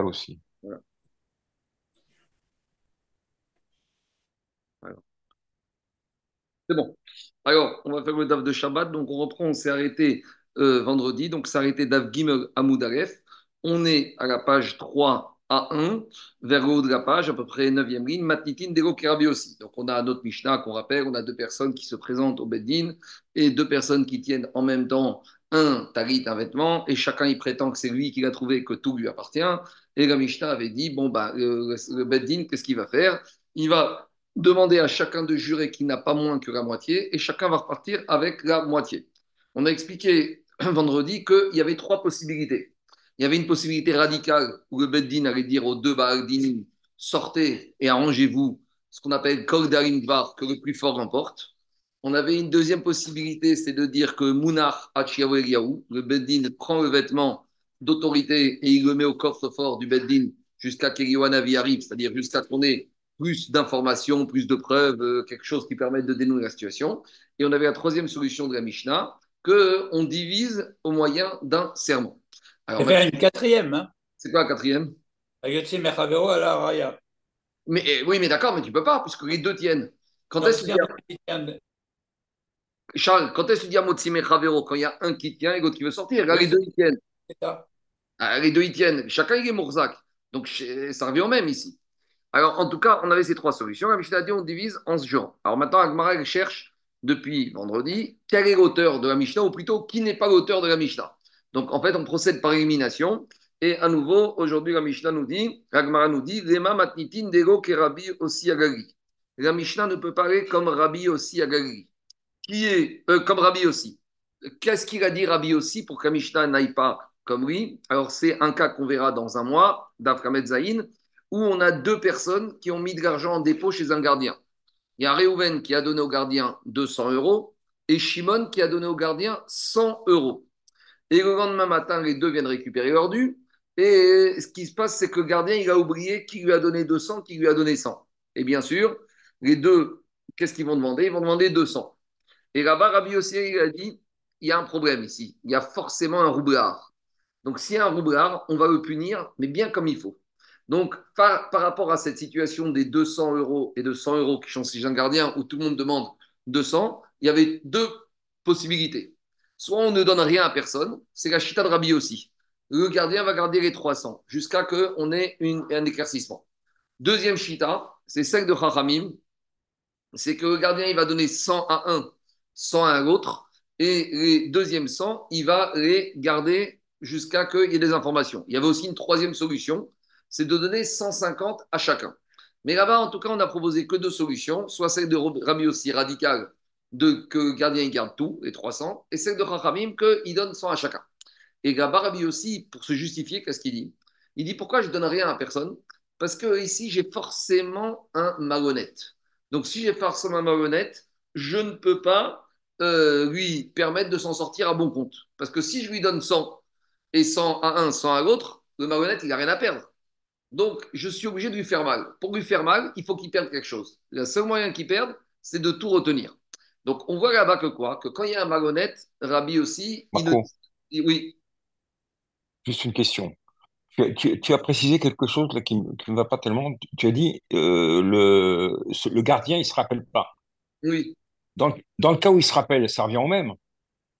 aussi. C'est bon. Alors, on va faire le DAF de Shabbat. Donc, on reprend, on s'est arrêté euh, vendredi. Donc, s'est arrêté DAF Gimel Hamoud Aleph. On est à la page 3 à 1, vers le haut de la page, à peu près 9e ligne, Matnitin Dego Kerabi aussi. Donc, on a notre Mishnah qu'on rappelle, on a deux personnes qui se présentent au Beddin et deux personnes qui tiennent en même temps un talit, un vêtement, et chacun y prétend que c'est lui qui l'a trouvé, que tout lui appartient. Et la Mishnah avait dit, bon, bah, le, le Beddin, qu'est-ce qu'il va faire? Il va demander à chacun de jurer qu'il n'a pas moins que la moitié, et chacun va repartir avec la moitié. On a expliqué vendredi qu'il y avait trois possibilités. Il y avait une possibilité radicale où le Beddin allait dire aux deux Baaldinin sortez et arrangez-vous, ce qu'on appelle Kol que le plus fort remporte. On avait une deuxième possibilité, c'est de dire que Mounar Hachiaou Eliaou, le Beddin prend le vêtement d'autorité et il le met au coffre-fort du Beddin jusqu'à qu'Eliwanavi arrive, c'est-à-dire jusqu'à qu'on ait plus d'informations, plus de preuves, euh, quelque chose qui permette de dénouer la situation. Et on avait la troisième solution de la Mishnah, qu'on divise au moyen d'un serment. Alors, faire une quatrième. Hein c'est quoi la quatrième? Mais, eh, oui, mais d'accord, mais tu peux pas, puisque les deux tiennent. Quand est-ce qu'il y a... Charles, quand est-ce que tu dis à Motsi Mechavero Quand il y a un qui tient et l'autre qui veut sortir. Là, les deux, ils tiennent. Ah, les deux, ils tiennent. Chacun, il est Mourzak. Donc, ça revient au même ici. Alors, en tout cas, on avait ces trois solutions. La Mishnah a dit on divise en ce genre. Alors maintenant, Agmara cherche depuis vendredi quel est l'auteur de la Mishnah, ou plutôt qui n'est pas l'auteur de la Mishnah. Donc, en fait, on procède par élimination. Et à nouveau, aujourd'hui, la Mishnah nous dit, Agmara nous dit, Lema matnitin dego ke Rabbi aussi. La Mishnah ne peut parler comme Rabbi aussi Agali. Qui est, euh, comme Rabbi aussi. Qu'est-ce qu'il a dit Rabbi aussi pour que n'aille pas comme lui? Alors, c'est un cas qu'on verra dans un mois, d'Aframed Zahin où on a deux personnes qui ont mis de l'argent en dépôt chez un gardien. Il y a Réhouven qui a donné au gardien 200 euros et Shimon qui a donné au gardien 100 euros. Et le lendemain matin, les deux viennent récupérer leur dû. Et ce qui se passe, c'est que le gardien, il a oublié qui lui a donné 200, qui lui a donné 100. Et bien sûr, les deux, qu'est-ce qu'ils vont demander? Ils vont demander 200. Et là-bas, Rabbi aussi, il a dit, il y a un problème ici. Il y a forcément un roublard. Donc, s'il y a un roublard, on va le punir, mais bien comme il faut. Donc, par, rapport à cette situation des 200 euros et de 100 euros qui sont chez un gardien où tout le monde demande 200, il y avait deux possibilités. Soit on ne donne rien à personne, c'est la chita de Rabbi aussi. Le gardien va garder les 300 jusqu'à qu'on ait un éclaircissement. Deuxième chita, c'est celle de Chachamim, c'est que le gardien il va donner 100 à un, 100 à l'autre, et les deuxièmes 100, il va les garder jusqu'à qu'il y ait des informations. Il y avait aussi une troisième solution, c'est de donner 150 à chacun. Mais là-bas, en tout cas, on n'a proposé que deux solutions, soit celle de Rami aussi radicale, de, que le gardien garde tout, les 300, et celle de Chachamim, qu'il donne 100 à chacun. Et là-bas, Rabbi aussi, pour se justifier, qu'est-ce qu'il dit? Il dit pourquoi je ne donne rien à personne? Parce que ici, j'ai forcément un malhonnête. Donc, si j'ai forcément un malhonnête, je ne peux pas euh, lui permettre de s'en sortir à bon compte. Parce que si je lui donne 100 et 100 à un, 100 à l'autre, le malhonnête, il n'a rien à perdre. Donc, je suis obligé de lui faire mal. Pour lui faire mal, il faut qu'il perde quelque chose. Le seul moyen qu'il perde, c'est de tout retenir. Donc, on voit là-bas que quoi? Que quand il y a un malhonnête, Rabbi aussi, il oui. Juste une question. Tu, as précisé quelque chose qui ne va pas tellement. Tu as dit euh, le, le gardien, il ne se rappelle pas. Oui. Dans, le cas où il se rappelle, ça revient au même.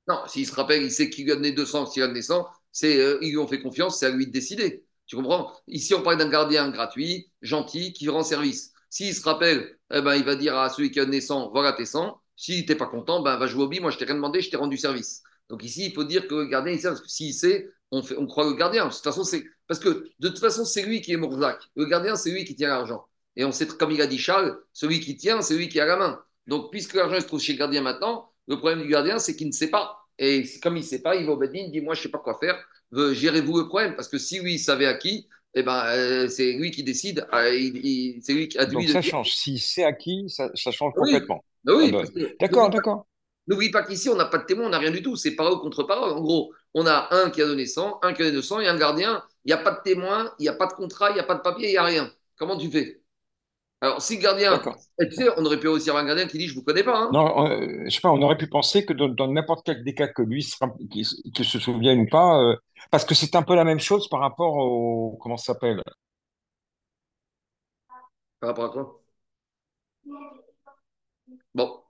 Non, s'il se rappelle, il sait qu'il lui a donné 200, s'il a donné 100, c'est, euh, ils lui ont fait confiance, c'est à lui de décider. Tu comprends? Ici, on parle d'un gardien gratuit, gentil, qui rend service. S'il se rappelle, eh ben, il va dire à celui qui a donné 100, voilà tes 100. S'il n'était pas content, ben, va jouer au bi, moi je t'ai rien demandé, je t'ai rendu service. Donc ici, il faut dire que le gardien, il sait, parce que s'il sait, on, croit le gardien. C'est parce que de toute façon, c'est lui qui est Mourzak. Le gardien, c'est lui qui tient l'argent. Et on sait, comme il a dit Charles, celui qui tient, c'est lui qui a la main. Donc, puisque l'argent se trouve chez le gardien maintenant, le problème du gardien, c'est qu'il ne sait pas. Et comme il ne sait pas, il va au Bedin, il dit Moi, je ne sais pas quoi faire, gérez-vous le problème. Parce que si lui, il savait à qui, eh ben, euh, c'est lui qui décide. Euh, c'est lui qui a Donc ça change. Si c'est acquis, ça, ça change complètement. Bah oui. Ah bah, d'accord, d'accord. N'oublie pas qu'ici, on n'a pas de témoin, on n'a rien du tout. C'est parole contre parole. En gros, on a un qui a donné 100, un qui a donné 200 et un gardien. Il n'y a pas de témoin, il n'y a pas de contrat, il n'y a pas de papier, il n'y a rien. Comment tu fais? Alors, si le gardien, tu sais, on aurait pu aussi avoir un gardien qui dit Je ne vous connais pas. Hein. Non, je sais pas, on aurait pu penser que dans, n'importe quel des cas que lui se, se souvienne ou pas, euh, parce que c'est un peu la même chose par rapport au. Comment ça s'appelle? Par rapport à quoi? Bon.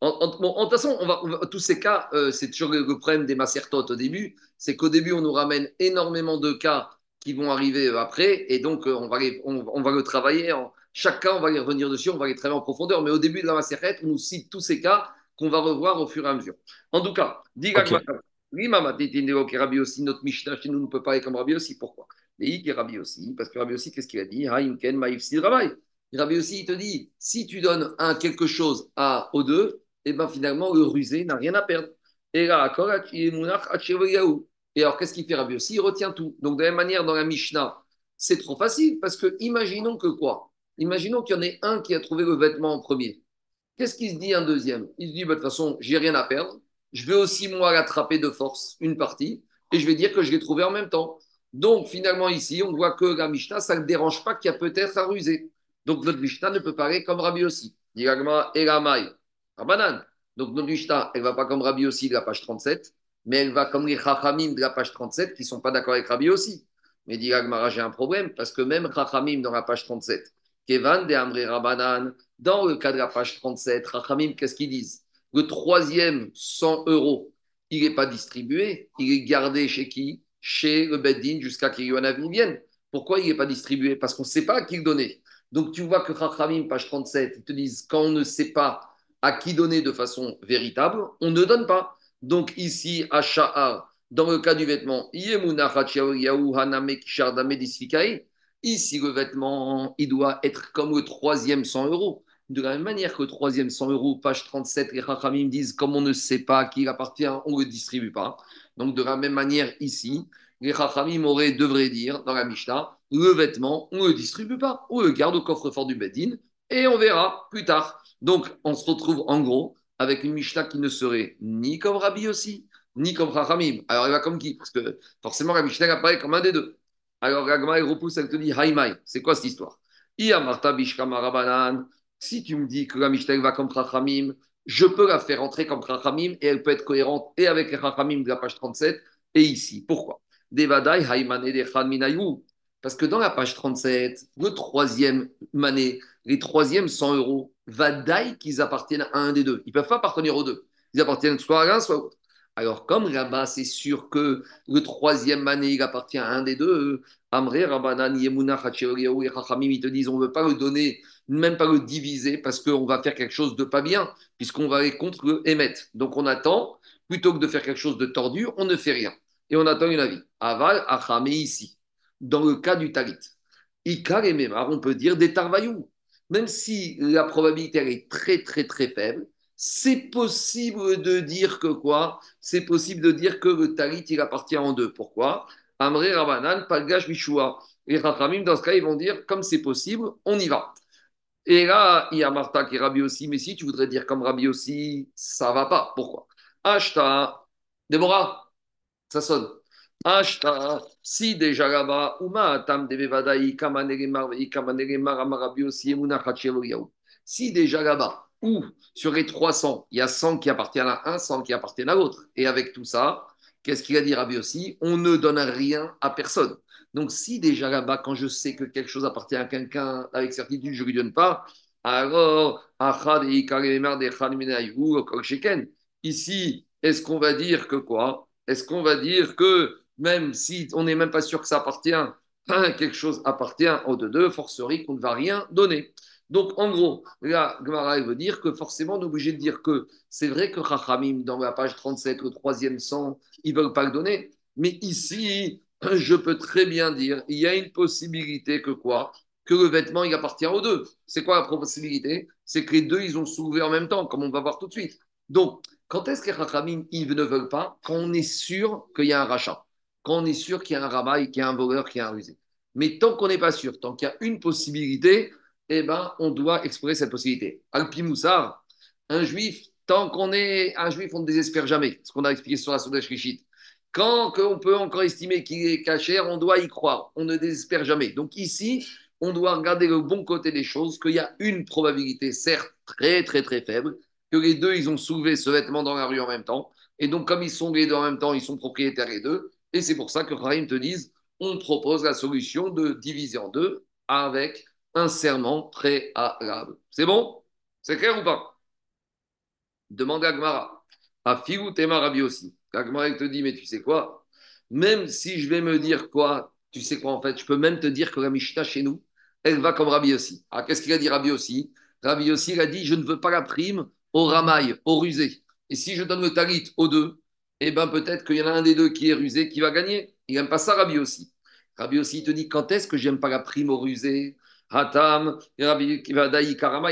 En, toute façon, on va, tous ces cas, euh, c'est toujours le, problème des macertotes au début, c'est qu'au début, on nous ramène énormément de cas qui vont arriver euh, après, et donc on, va on, va le travailler. En, chaque cas, on va y revenir dessus, on va les travailler en profondeur, mais au début de la macérette, on nous cite tous ces cas qu'on va revoir au fur et à mesure. En tout cas, dit okay. Rabbi aussi, notre Mishnah chez nous ne peut pas être comme Rabbi aussi. Pourquoi? Rabbi aussi, parce que Rabbi aussi, qu'est-ce qu'il a dit? Rabbi aussi, il te dit, si tu donnes un quelque chose à aux deux, et eh ben finalement, le rusé n'a rien à perdre. Et là, et alors, qu'est-ce qu'il fait Rabbi aussi Il retient tout. Donc, de la même manière, dans la Mishnah, c'est trop facile, parce que imaginons que quoi? Imaginons qu'il y en ait un qui a trouvé le vêtement en premier. Qu'est-ce qu'il se dit un deuxième? Il se dit, bah, de toute façon, j'ai rien à perdre. Je vais aussi, moi, l'attraper de force, une partie, et je vais dire que je l'ai trouvé en même temps. Donc, finalement, ici, on voit que la Mishnah, ça ne dérange pas qu'il y a peut-être à ruser. Donc notre Mishnah ne peut pas aller comme Rabbi aussi. et la banane. Donc notre Mishnah, elle ne va pas comme Rabbi aussi de la page 37, mais elle va comme les Chachamim de la page 37 qui ne sont pas d'accord avec Rabbi aussi. Mais dit j'ai un problème parce que même Chachamim dans la page 37, Kevan de Amri Rabanan, dans le cas de la page 37, Chachamim, qu'est-ce qu'ils disent? Le troisième 100 euros, il n'est pas distribué, il est gardé chez qui? Chez le Beddin jusqu'à qu'il y en vienne. Pourquoi il n'est pas distribué? Parce qu'on ne sait pas à qui le donner. Donc tu vois que Chachamim, page 37, ils te disent quand on ne sait pas à qui donner de façon véritable, on ne donne pas. Donc ici, à dans le cas du vêtement, ici le vêtement, il doit être comme le troisième 100 euros. De la même manière que le troisième 100 euros, page 37, les Chachamim disent comme on ne sait pas qui il appartient, on ne le distribue pas. Donc de la même manière ici, les Chachamim devraient dire dans la Mishnah, le vêtement, on ne le distribue pas, on le garde au coffre-fort du Bedin et on verra plus tard. Donc, on se retrouve en gros avec une Mishnah qui ne serait ni comme Rabbi aussi, ni comme Chachamim. Alors, il va comme qui? Parce que forcément, la Mishnah apparaît comme un des deux. Alors, Ragma, il repousse, elle te dit Haïmaï. C'est quoi cette histoire? Si tu me dis que la Mishnah va comme Chachamim, je peux la faire entrer comme Chachamim et elle peut être cohérente et avec les Chachamim de la page 37 et ici. Pourquoi? Devadai Haïmane de. Parce que dans la page 37, le troisième mané, les troisièmes 100 euros, vadaï qu'ils appartiennent à un des deux. Ils ne peuvent pas appartenir aux deux. Ils appartiennent soit à l'un, soit à l'autre. Alors, comme là-bas, c'est sûr que le troisième mané, il appartient à un des deux, Amré, Rabbanan, Yemuna, et Chachamim, ils te disent on ne veut pas le donner, même pas le diviser, parce qu'on va faire quelque chose de pas bien, puisqu'on va aller contre le. Donc, on attend, plutôt que de faire quelque chose de tordu, on ne fait rien. Et on attend une avis. Aval, Achamé ici dans le cas du talit. Ikar et Memar, on peut dire des tarvaillous. Même si la probabilité est très, très, très faible, c'est possible de dire que quoi? C'est possible de dire que le talit, il appartient en deux. Pourquoi? Amré Rabanan, Palgash Mishua. Les Rachamim, dans ce cas, ils vont dire, comme c'est possible, on y va. Et là, il y a Martha qui est Rabbi aussi, mais si tu voudrais dire comme Rabbi aussi, ça va pas. Pourquoi? Ashta, Déborah, ça sonne. Ashta, si déjà là-bas, Atam aussi, Si déjà là-bas, ou sur les 300, il y a 100 qui appartiennent à un, 100 qui appartiennent à l'autre. Et avec tout ça, qu'est-ce qu'il a dit Rabbi aussi On ne donne rien à personne. Donc si déjà là-bas, quand je sais que quelque chose appartient à quelqu'un avec certitude, je ne lui donne pas, alors, ici, est-ce qu'on va dire que quoi? Est-ce qu'on va dire que même si on n'est même pas sûr que ça appartient, hein, quelque chose appartient aux deux, deux forcerie qu'on ne va rien donner? Donc, en gros, là, Gemara veut dire que forcément, on est obligé de dire que c'est vrai que Chachamim, dans la page 37, le troisième sang, ils ne veulent pas le donner. Mais ici, je peux très bien dire, il y a une possibilité que quoi? Que le vêtement, il appartient aux deux. C'est quoi la possibilité? C'est que les deux, ils ont soulevé en même temps, comme on va voir tout de suite. Donc, quand est-ce que Chachamim, ils ne veulent pas? Quand on est sûr qu'il y a un rachat quand on est sûr qu'il y a un rabaille, qu'il y a un voleur, qu'il y a un rusé. Mais tant qu'on n'est pas sûr, tant qu'il y a une possibilité, eh ben, on doit explorer cette possibilité. Alpi Moussar, un juif, tant qu'on est un juif, on ne désespère jamais. Ce qu'on a expliqué sur la Sodash Rishit. Quand on peut encore estimer qu'il est caché, on doit y croire. On ne désespère jamais. Donc ici, on doit regarder le bon côté des choses, qu'il y a une probabilité, certes très très très faible, que les deux, ils ont soulevé ce vêtement dans la rue en même temps. Et donc, comme ils sont les deux en même temps, ils sont propriétaires les deux. Et c'est pour ça que Rahim te dise, on propose la solution de diviser en deux avec un serment préalable. C'est bon? C'est clair ou pas? Demande à Gmara. À Filou Tema Rabi aussi. Gmara te dit, mais tu sais quoi? Même si je vais me dire quoi, tu sais quoi en fait, je peux même te dire que la Mishnah chez nous, elle va comme Rabbi aussi. Ah, qu'est-ce qu'il a dit Rabbi aussi Rabbi aussi, il a dit, je ne veux pas la prime au ramaille, au rusé. Et si je donne le talit aux deux, eh ben peut-être qu'il y en a un des deux qui est rusé qui va gagner. Il n'aime pas ça, Rabbi aussi. Rabbi aussi, il te dit, quand est-ce que j'aime pas la prime au rusé? Hatam, Rabbi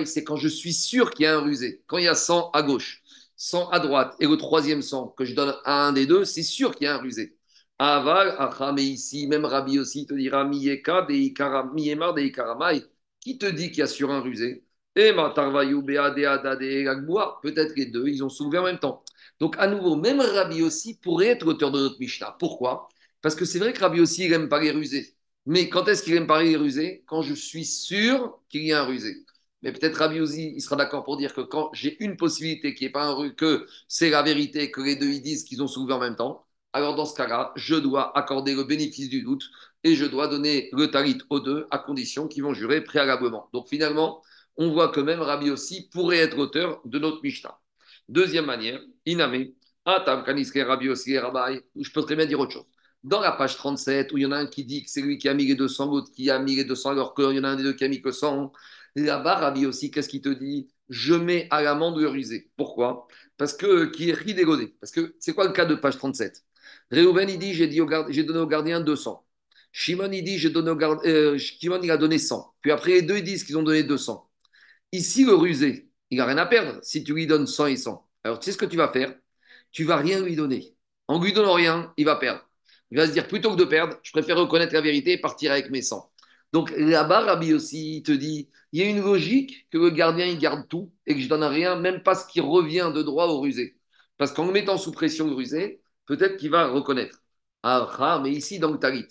c'est quand je suis sûr qu'il y a un rusé. Quand il y a 100 à gauche, 100 à droite, et le troisième 100 que je donne à un des deux, c'est sûr qu'il y a un rusé. Aval, Acham, et ici, même Rabbi aussi te dira, Miyeka, Miyemar, Karamaï, qui te dit qu'il y a sur un rusé? Et peut-être les deux, ils ont soulevé en même temps. Donc, à nouveau, même Rabbi aussi pourrait être l'auteur de notre Mishnah. Pourquoi? Parce que c'est vrai que Rabbi aussi, il n'aime pas les rusés. Mais quand est-ce qu'il aime pas les rusés? Quand je suis sûr qu'il y a un rusé. Mais peut-être Rabbi aussi, il sera d'accord pour dire que quand j'ai une possibilité qui n'est pas un rusé, que c'est la vérité, que les deux ils disent qu'ils ont soulevé en même temps, alors dans ce cas-là, je dois accorder le bénéfice du doute et je dois donner le talit aux deux à condition qu'ils vont jurer préalablement. Donc finalement, on voit que même Rabbi aussi pourrait être auteur de notre Mishnah. Deuxième manière, Iname, Atam Kaniske Rabbi aussi Rabbi, je peux très bien dire autre chose. Dans la page 37, où il y en a un qui dit que c'est lui qui a mis les 200, l'autre qui a mis les 200, alors qu'il y en a un des deux qui a mis que 100. Là-bas, Rabbi aussi, qu'est-ce qu'il te dit? Je mets à l'amende le rusé. Pourquoi? Parce que qui est ridégodé. Parce que c'est quoi le cas de page 37 Réhouven, il dit J'ai donné au gardien 200. Shimon, il dit j'ai donné au gardien, euh, Shimon, il a donné 100. Puis après, les deux, ils disent qu'ils ont donné 200. Ici, le rusé, il n'a rien à perdre si tu lui donnes 100 et 100. Alors, tu sais ce que tu vas faire? Tu vas rien lui donner. En lui donnant rien, il va perdre. Il va se dire, plutôt que de perdre, je préfère reconnaître la vérité et partir avec mes 100. Donc là-bas, Rabbi aussi, il te dit, il y a une logique que le gardien, il garde tout et que je donne rien, même pas ce qui revient de droit au rusé. Parce qu'en le mettant sous pression le rusé, peut-être qu'il va reconnaître. Ah, ah, mais ici, dans le talit,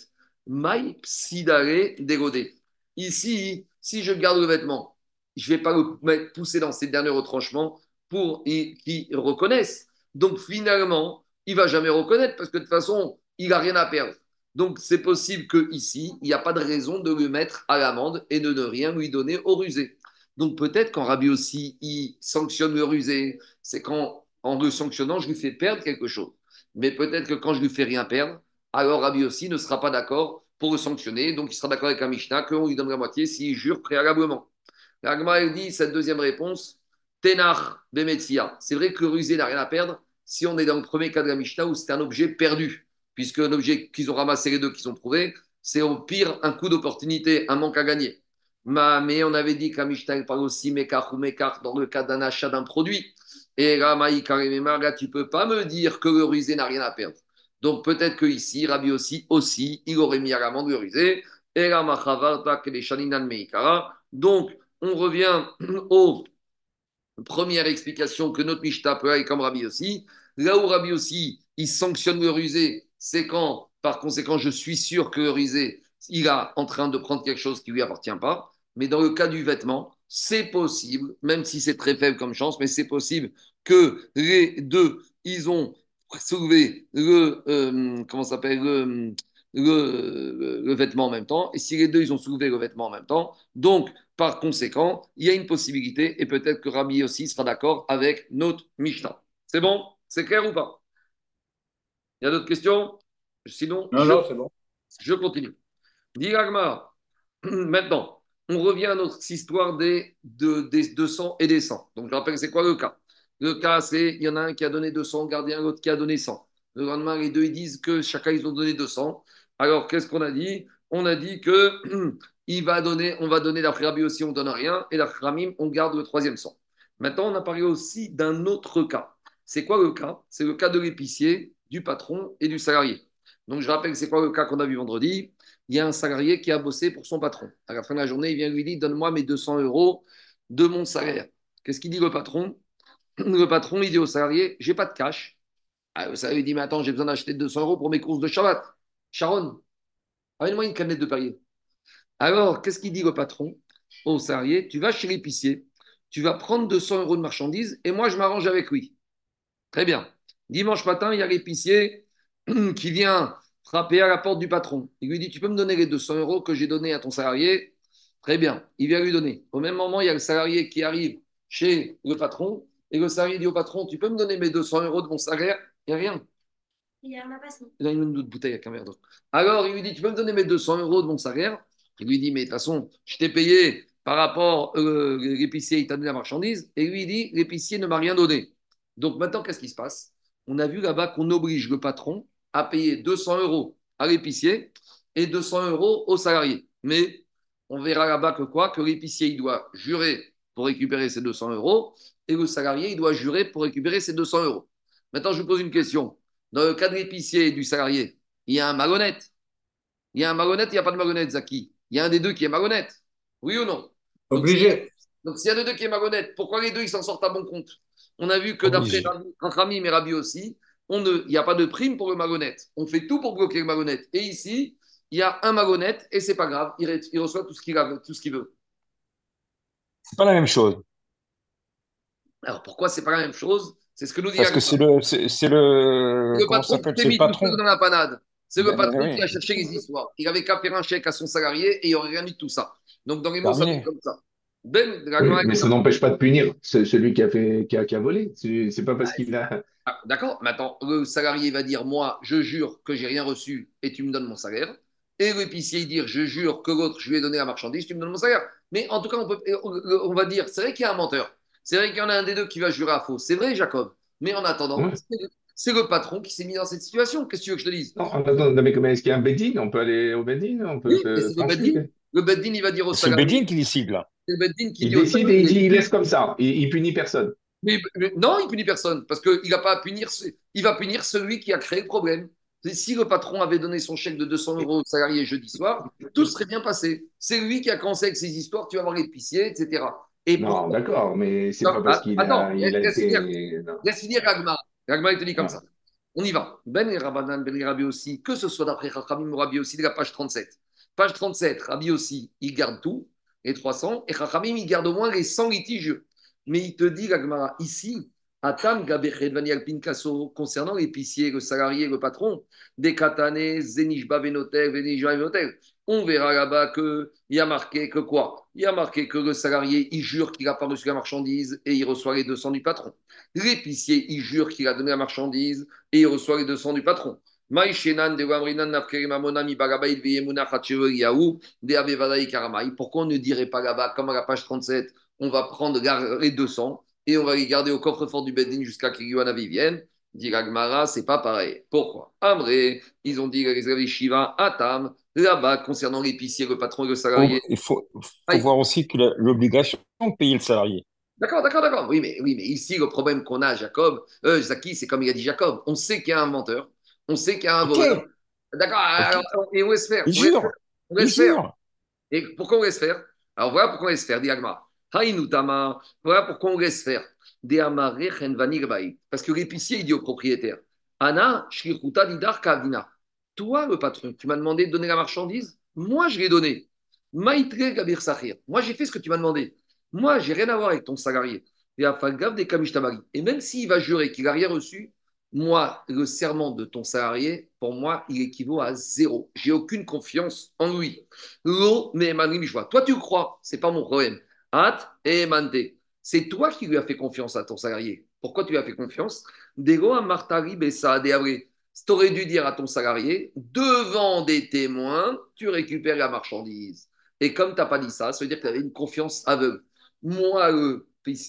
maï psidare dégodé. Ici, si je garde le vêtement je ne vais pas le pousser dans ces derniers retranchements pour qu'il reconnaisse. Donc finalement, il va jamais reconnaître parce que de toute façon, il n'a rien à perdre. Donc c'est possible qu'ici, il n'y a pas de raison de le mettre à l'amende et de ne rien lui donner au rusé. Donc peut-être qu'en Rabbi aussi, il sanctionne le rusé, c'est quand en le sanctionnant, je lui fais perdre quelque chose. Mais peut-être que quand je lui fais rien perdre, alors Rabbi aussi ne sera pas d'accord pour le sanctionner. Donc il sera d'accord avec un Mishnah qu'on lui donne la moitié s'il jure préalablement. L'Agma dit cette deuxième réponse, Tenach Bemetsia. C'est vrai que le rusé n'a rien à perdre si on est dans le premier cas de la Mishnah où c'est un objet perdu, puisque un objet qu'ils ont ramassé les deux qu'ils ont trouvé, c'est au pire un coup d'opportunité, un manque à gagner. Mais on avait dit Mishnah parle aussi Mekar ou Mekar dans le cas d'un achat d'un produit. Et là, Marga, tu peux pas me dire que le rusé n'a rien à perdre. Donc peut-être que ici, Rabbi aussi, aussi, il aurait mis à l'amende le rusé. Et là, Donc, on revient aux premières explications que notre Mishnah peut aller comme Rabbi aussi. Là où Rabbi aussi, il sanctionne le rusé, c'est quand, par conséquent, je suis sûr que rusé, il est en train de prendre quelque chose qui ne lui appartient pas. Mais dans le cas du vêtement, c'est possible, même si c'est très faible comme chance, mais c'est possible que les deux, ils ont soulevé le, euh, comment s'appelle, le, le, vêtement en même temps. Et si les deux, ils ont soulevé le vêtement en même temps, donc par conséquent, il y a une possibilité, et peut-être que Rabbi aussi sera d'accord avec notre Mishnah. C'est bon? C'est clair ou pas? Il y a d'autres questions? Sinon, non, je, non, bon. Je continue. Diragma, maintenant, on revient à notre histoire des, des 200 et des 100. Donc, je rappelle, c'est quoi le cas? Le cas, c'est il y en a un qui a donné 200 au gardien, l'autre qui a donné 100. Le lendemain, les deux, ils disent que chacun, ils ont donné 200. Alors, qu'est-ce qu'on a dit? On a dit que il va donner, on va donner d'après Rabbi aussi, on donne rien, et d'après Ramim, on garde le troisième sang. Maintenant, on a parlé aussi d'un autre cas. C'est quoi le cas? C'est le cas de l'épicier, du patron et du salarié. Donc, je rappelle, c'est quoi le cas qu'on a vu vendredi? Il y a un salarié qui a bossé pour son patron. À la fin de la journée, il vient lui dire Donne-moi mes 200 euros de mon salaire. Qu'est-ce qu'il dit le patron? Le patron, il dit au salarié J'ai pas de cash. Ah, le salarié dit Mais attends, j'ai besoin d'acheter 200 euros pour mes courses de Shabbat. Sharon, amène-moi une canette de Perrier. Alors, qu'est-ce qu'il dit le patron? Au salarié Tu vas chez l'épicier, tu vas prendre 200 euros de marchandises et moi, je m'arrange avec lui. Très bien. Dimanche matin, il y a l'épicier qui vient frapper à la porte du patron. Il lui dit Tu peux me donner les 200 euros que j'ai donnés à ton salarié? Très bien. Il vient lui donner. Au même moment, il y a le salarié qui arrive chez le patron et le salarié dit au patron Tu peux me donner mes 200 euros de mon salaire? Il n'y a rien. Il y a Il a une bouteille avec un verre d'eau. Alors, il lui dit Tu peux me donner mes 200 euros de mon salaire? Il lui dit Mais de toute façon, je t'ai payé par rapport, euh, l'épicier, il t'a donné la marchandise. Et lui, il dit L'épicier ne m'a rien donné. Donc maintenant, qu'est-ce qui se passe? On a vu là-bas qu'on oblige le patron à payer 200 euros à l'épicier et 200 euros au salarié. Mais on verra là-bas que quoi? Que l'épicier, il doit jurer pour récupérer ses 200 euros et le salarié, il doit jurer pour récupérer ses 200 euros. Maintenant, je vous pose une question. Dans le cas de l'épicier et du salarié, il y a un malhonnête. Il y a un malhonnête, il n'y a pas de malhonnête, Zaki. Il y a un des deux qui est malhonnête. Oui ou non? Obligé. Donc, s'il y a un des deux qui est malhonnête, pourquoi les deux, ils s'en sortent à bon compte? On a vu que d'après Rami et Rabi aussi, il n'y a pas de prime pour le malhonnête. On fait tout pour bloquer le malhonnête. Et ici, il y a un malhonnête et c'est pas grave, il, reçoit tout ce qu'il veut. C'est pas la même chose. Alors pourquoi c'est pas la même chose? C'est ce que nous dit. Parce que c'est le, c'est, le, le patron qui mis patron. dans la panade. C'est le ben, patron qui a cherché les histoires. Il avait qu'à faire un chèque à son salarié et il aurait rien de tout ça. Donc dans les mots, ça fait comme ça. Ben, mais ça n'empêche pas de punir celui qui a, fait, qui a, qui a volé. C'est pas parce qu'il a. Ah, d'accord, maintenant, le salarié va dire Moi, je jure que j'ai rien reçu et tu me donnes mon salaire. Et l'épicier dire Je jure que l'autre, je lui ai donné la marchandise, tu me donnes mon salaire. Mais en tout cas, on, peut, on va dire C'est vrai qu'il y a un menteur. C'est vrai qu'il y en a un des deux qui va jurer à faux. C'est vrai, Jacob. Mais en attendant, c'est le patron qui s'est mis dans cette situation. Qu'est-ce que tu veux que je te dise? Non, non mais comment est-ce qu'il y a un bedding On peut aller au bedding on peut le bedding, il va dire au salarié. C'est le bedding qui décide là. C'est le bedding qui il décide et il, laisse comme ça. Il, il punit personne. Mais, non, il punit personne parce qu'il va pas punir. Il va punir celui qui a créé le problème. Si le patron avait donné son chèque de 200 euros au salarié jeudi soir, tout serait bien passé. C'est lui qui a commencé avec ces histoires, tu vas voir l'épicier, etc. Et non, d'accord, mais c'est pas parce qu'il a, il a laisse été... Finir, laisse finir Ragma. Ragma, il te dit comme ça. On y va. Ben et Rabbanan, Ben et Rabbi aussi, que ce soit d'après Chachamim ou Rabbi aussi, de la page 37. Page 37, Rabbi aussi, il garde tout, les 300, et Chachamim, il garde au moins les 100 litigieux. Mais il te dit, Ragma, ici, Atam Pinkaso, concernant l'épicier, le salarié, le patron, des katanes, Zenishba Venotel, Venishba Venotel. On verra là-bas qu'il y a marqué que quoi? Il y a marqué que le salarié, il jure qu'il n'a pas reçu la marchandise et il reçoit les 200 du patron. L'épicier, il jure qu'il a donné la marchandise et il reçoit les 200 du patron. Pourquoi on ne dirait pas là-bas, comme à la page 37, on va prendre les 200 et on va les garder au coffre-fort du Bedin jusqu'à qu'il vienne? Dit Gagmara, c'est pas pareil. Pourquoi? Amré, ils ont dit les Shiva, Atam, là-bas, concernant l'épicier, le patron et le salarié. Il faut, voir aussi que l'obligation de payer le salarié. D'accord, d'accord, d'accord. Oui mais, oui, mais ici, le problème qu'on a, Jacob, euh, Zaki, c'est comme il a dit Jacob. On sait qu'il y a un menteur, on sait qu'il y a un voleur. D'accord, et on laisse faire? Il jure. On laisse faire? Et pourquoi on laisse faire? Alors voilà pourquoi on laisse faire, dit Agmara. Voilà pourquoi on laisse faire. Parce que l'épicier, il dit au propriétaire Anna, Kavina. Toi, le patron, tu m'as demandé de donner la marchandise? Moi, je l'ai donné. Gabir Moi, j'ai fait ce que tu m'as demandé. Moi, j'ai rien à voir avec ton salarié. Et même s'il va jurer qu'il n'a rien reçu, moi, le serment de ton salarié, pour moi, il équivaut à zéro. J'ai aucune confiance en lui. mais Toi, tu crois, c'est pas mon problème. At et Mante. C'est toi qui lui as fait confiance à ton salarié. Pourquoi tu lui as fait confiance? Dego a martari bessa Tu aurais dû dire à ton salarié, devant des témoins, tu récupères la marchandise. Et comme tu n'as pas dit ça, ça veut dire que tu avais une confiance aveugle. Moi,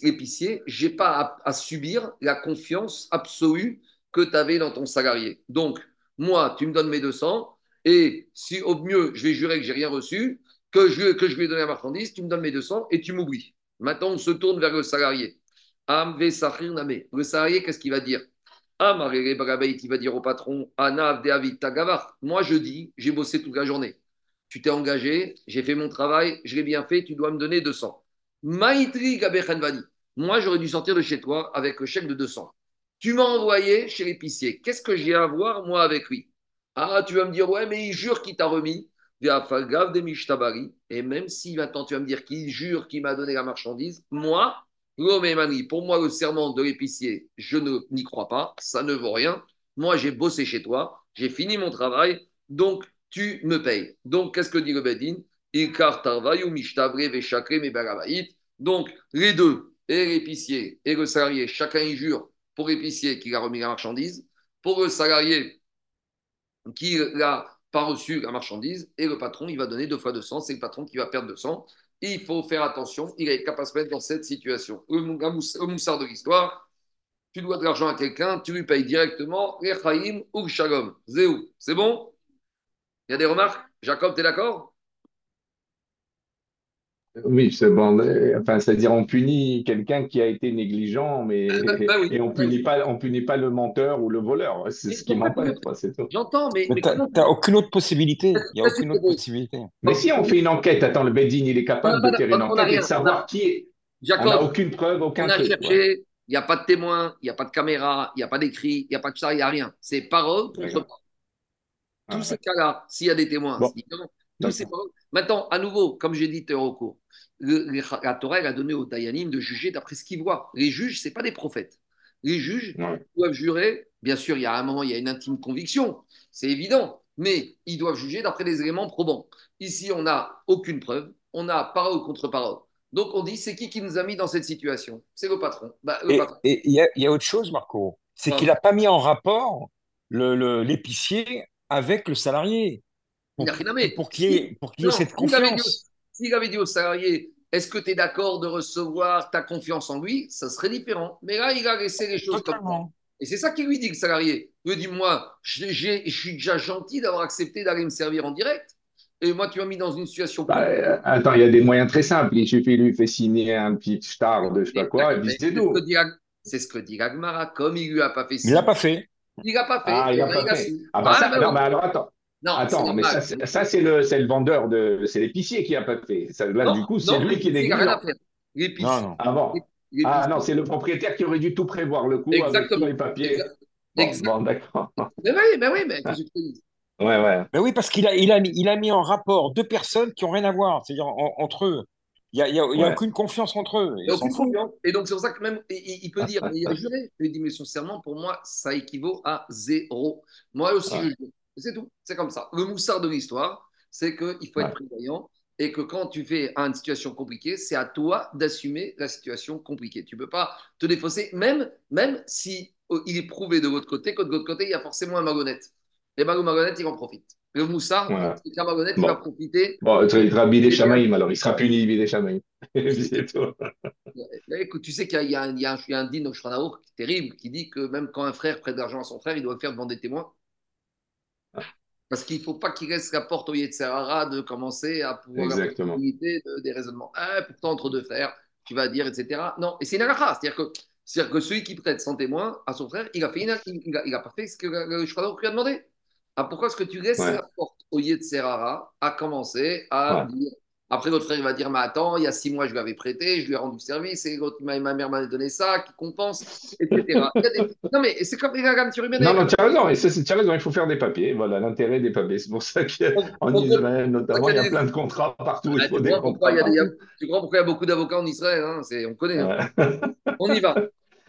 l'épicier, je n'ai pas à, subir la confiance absolue que tu avais dans ton salarié. Donc, moi, tu me donnes mes 200, et si au mieux, je vais jurer que j'ai rien reçu, que je, que je lui ai donné la marchandise, tu me donnes mes 200 et tu m'oublies. Maintenant, on se tourne vers le salarié. Le salarié, qu'est-ce qu'il va dire? Il va dire au patron Moi, je dis, j'ai bossé toute la journée. Tu t'es engagé, j'ai fait mon travail, je l'ai bien fait, tu dois me donner 200. Moi, j'aurais dû sortir de chez toi avec le chèque de 200. Tu m'as envoyé chez l'épicier. Qu'est-ce que j'ai à voir, moi, avec lui? Ah, tu vas me dire, ouais, mais il jure qu'il t'a remis. Et même si maintenant tu vas me dire qu'il jure qu'il m'a donné la marchandise, moi, pour moi, le serment de l'épicier, je n'y crois pas, ça ne vaut rien. Moi, j'ai bossé chez toi, j'ai fini mon travail, donc tu me payes. Donc, qu'est-ce que dit le Bedin? Donc, les deux, et l'épicier et le salarié, chacun y jure pour l'épicier qu'il a remis la marchandise, pour le salarié qui l'a pas reçu la marchandise, et le patron, il va donner deux fois 200, c'est le patron qui va perdre 200. Il faut faire attention, il est capable de se mettre dans cette situation. Le, moussard de l'histoire, tu dois de l'argent à quelqu'un, tu lui payes directement, ou Shalom. Zéou, c'est bon? Il y a des remarques? Jacob, tu es d'accord? Oui, c'est bon. Enfin, c'est-à-dire on punit quelqu'un qui a été négligent, mais Ah, bah, bah oui, et on bah punit pas, on punit pas le menteur ou le voleur. C'est ce qui quoi, c'est tout. J'entends, mais, Mais mais t'as aucune autre possibilité. Il n'y a aucune autre possibilité. Mais si on fait une enquête, attends, le Bedin, il est On capable de faire une on- on enquête et rien, de on savoir a- qui est. On n'a Jacob, aucune preuve, on aucun a truc. ouais. cherché, il n'y a pas de témoin, il n'y a pas de caméra, il n'y a pas d'écrit, il n'y a pas de ça, il n'y a rien. C'est parole contre parole. Ah, Tous ouais. ces cas-là, s'il y a des témoins, Bon. Tous ces paroles. Maintenant, à nouveau, comme j'ai dit au cours, les- la Torah elle a donné aux Dayanim de juger d'après ce qu'ils voient. Les juges, ce pas des prophètes. Les juges Ouais. doivent jurer. Bien sûr, il y a un moment, il y a une intime conviction, c'est évident, mais ils doivent juger d'après des éléments probants. Ici, on n'a aucune preuve, on a parole contre parole. Donc, on dit, c'est qui qui nous a mis dans cette situation? C'est le patron. Bah, le Et il y a, il y a autre chose, Marco. C'est qu'il n'a pas mis en rapport le- le- l'épicier avec le salarié pour, pour qu'il y ait, pour qu'il y ait Non, cette confiance? s'il avait dit au salarié, est-ce que tu es d'accord de recevoir ta confiance en lui? Ça serait différent. Mais là, il a laissé les choses comme ça. Et c'est ça qu'il lui dit, le salarié. Il lui dit, moi, je suis déjà gentil d'avoir accepté d'aller me servir en direct. Et moi, tu m'as mis dans une situation Bah, euh, attends, il y a des moyens très simples. Il suffit de lui faire signer un petit star de je sais pas quoi, et puis Mais c'est C'est ce tout. que dit Ag- c'est ce que dit Agmara. Comme il lui a pas fait Il l'a pas fait. il l'a pas fait. Ah, il ben, pas fait. Ah bah Ah, ça, non, non. mais alors attends. Non, Attends, mais ça, c'est ça, c'est le, c'est le vendeur de, c'est l'épicier qui a pas fait. Ça, là, Non, du coup, c'est lui qui est l'épicier, il n'a rien à négligent. faire. L'épicier, Non, non. Ah Ah non, c'est le propriétaire qui aurait dû tout prévoir le coup avec tous Exactement. les papiers. Exact- Bon, exact- bon, d'accord. Mais oui, mais oui, mais Ouais, ouais. Mais oui, parce qu'il a, il a mis, il a mis en rapport deux personnes qui n'ont rien à voir, c'est-à-dire en- entre eux. Il n'y a, il y a, il y a aucune confiance entre eux. A s'en aucune confiance. Et donc, c'est pour ça que même, il, peut dire, mais il a juré. Il dit, mais son serment, pour moi, ça équivaut à zéro. Moi aussi, Ouais. je jure. C'est tout. C'est comme ça. Le moussard de l'histoire, c'est qu'il faut être prévoyant et que quand tu fais une situation compliquée, c'est à toi d'assumer la situation compliquée. Tu ne peux pas te défausser, même, même si euh, il est prouvé de votre côté que de l'autre côté, il y a forcément un malhonnête. Et ben, le malhonnête, il en profite. Le moussard, Ouais. c'est qu'un malhonnête, il Bon. va profiter. Bon, seras Bidé Chamaïm, alors il sera puni Bidé Chamaïm. Écoute, tu sais qu'il y a, un, il y a un, au terrible qui dit que même quand un frère prête de l'argent à son frère, il doit le faire devant des témoins. Parce qu'il ne faut pas qu'il laisse la porte au Yetzerara de commencer à pouvoir Exactement. de- des raisonnements. Ah, pourtant, entre deux frères, tu vas dire, etc. Non, et c'est une halakha. C'est-à-dire que, c'est-à-dire que celui qui prête sans témoin à son frère, il a fait une, il, a, il a pas fait ce que le Shulchan lui a demandé. Ah, pourquoi est-ce que tu laisses Ouais. la porte au Yetzerara à commencer à Ouais. dire après, votre frère il va dire Mais attends, il y a six mois, je lui avais prêté, je lui ai rendu service, et ma, ma mère m'a donné ça, qui compense, etc. Il y a des- Non, mais c'est comme les tu remets Non, non, tu as raison, et tu as raison, il faut faire des papiers. Voilà l'intérêt des papiers. C'est pour ça qu'en Israël, notamment, il y a plein de contrats partout. Il faut tu, des comprends pourquoi contrats il y a des- partout. tu comprends pourquoi il y a beaucoup d'avocats en Israël hein, c'est- On connaît. hein. Ouais. On y va.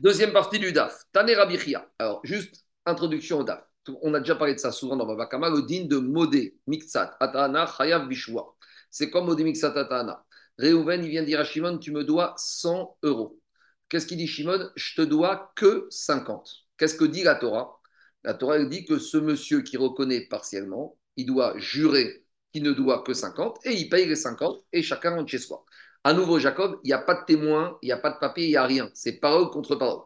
Deuxième partie du DAF. Taner Abichia. Alors, juste introduction au DAF. On a déjà parlé de ça souvent dans Babakama, le din de Modé, Miksat, Atana, Chayav, Bishua. C'est comme Modé, Miksat, Atana. Réhouven, il vient dire à Shimon, tu me dois 100 euros. Qu'est-ce qu'il dit Shimon? Je te dois que 50. Qu'est-ce que dit la Torah? La Torah dit que ce monsieur qui reconnaît partiellement, il doit jurer qu'il ne doit que 50 et il paye les 50 et chacun rentre chez soi. À nouveau, Jacob, il n'y a pas de témoin, il n'y a pas de papier, il n'y a rien. C'est parole contre parole.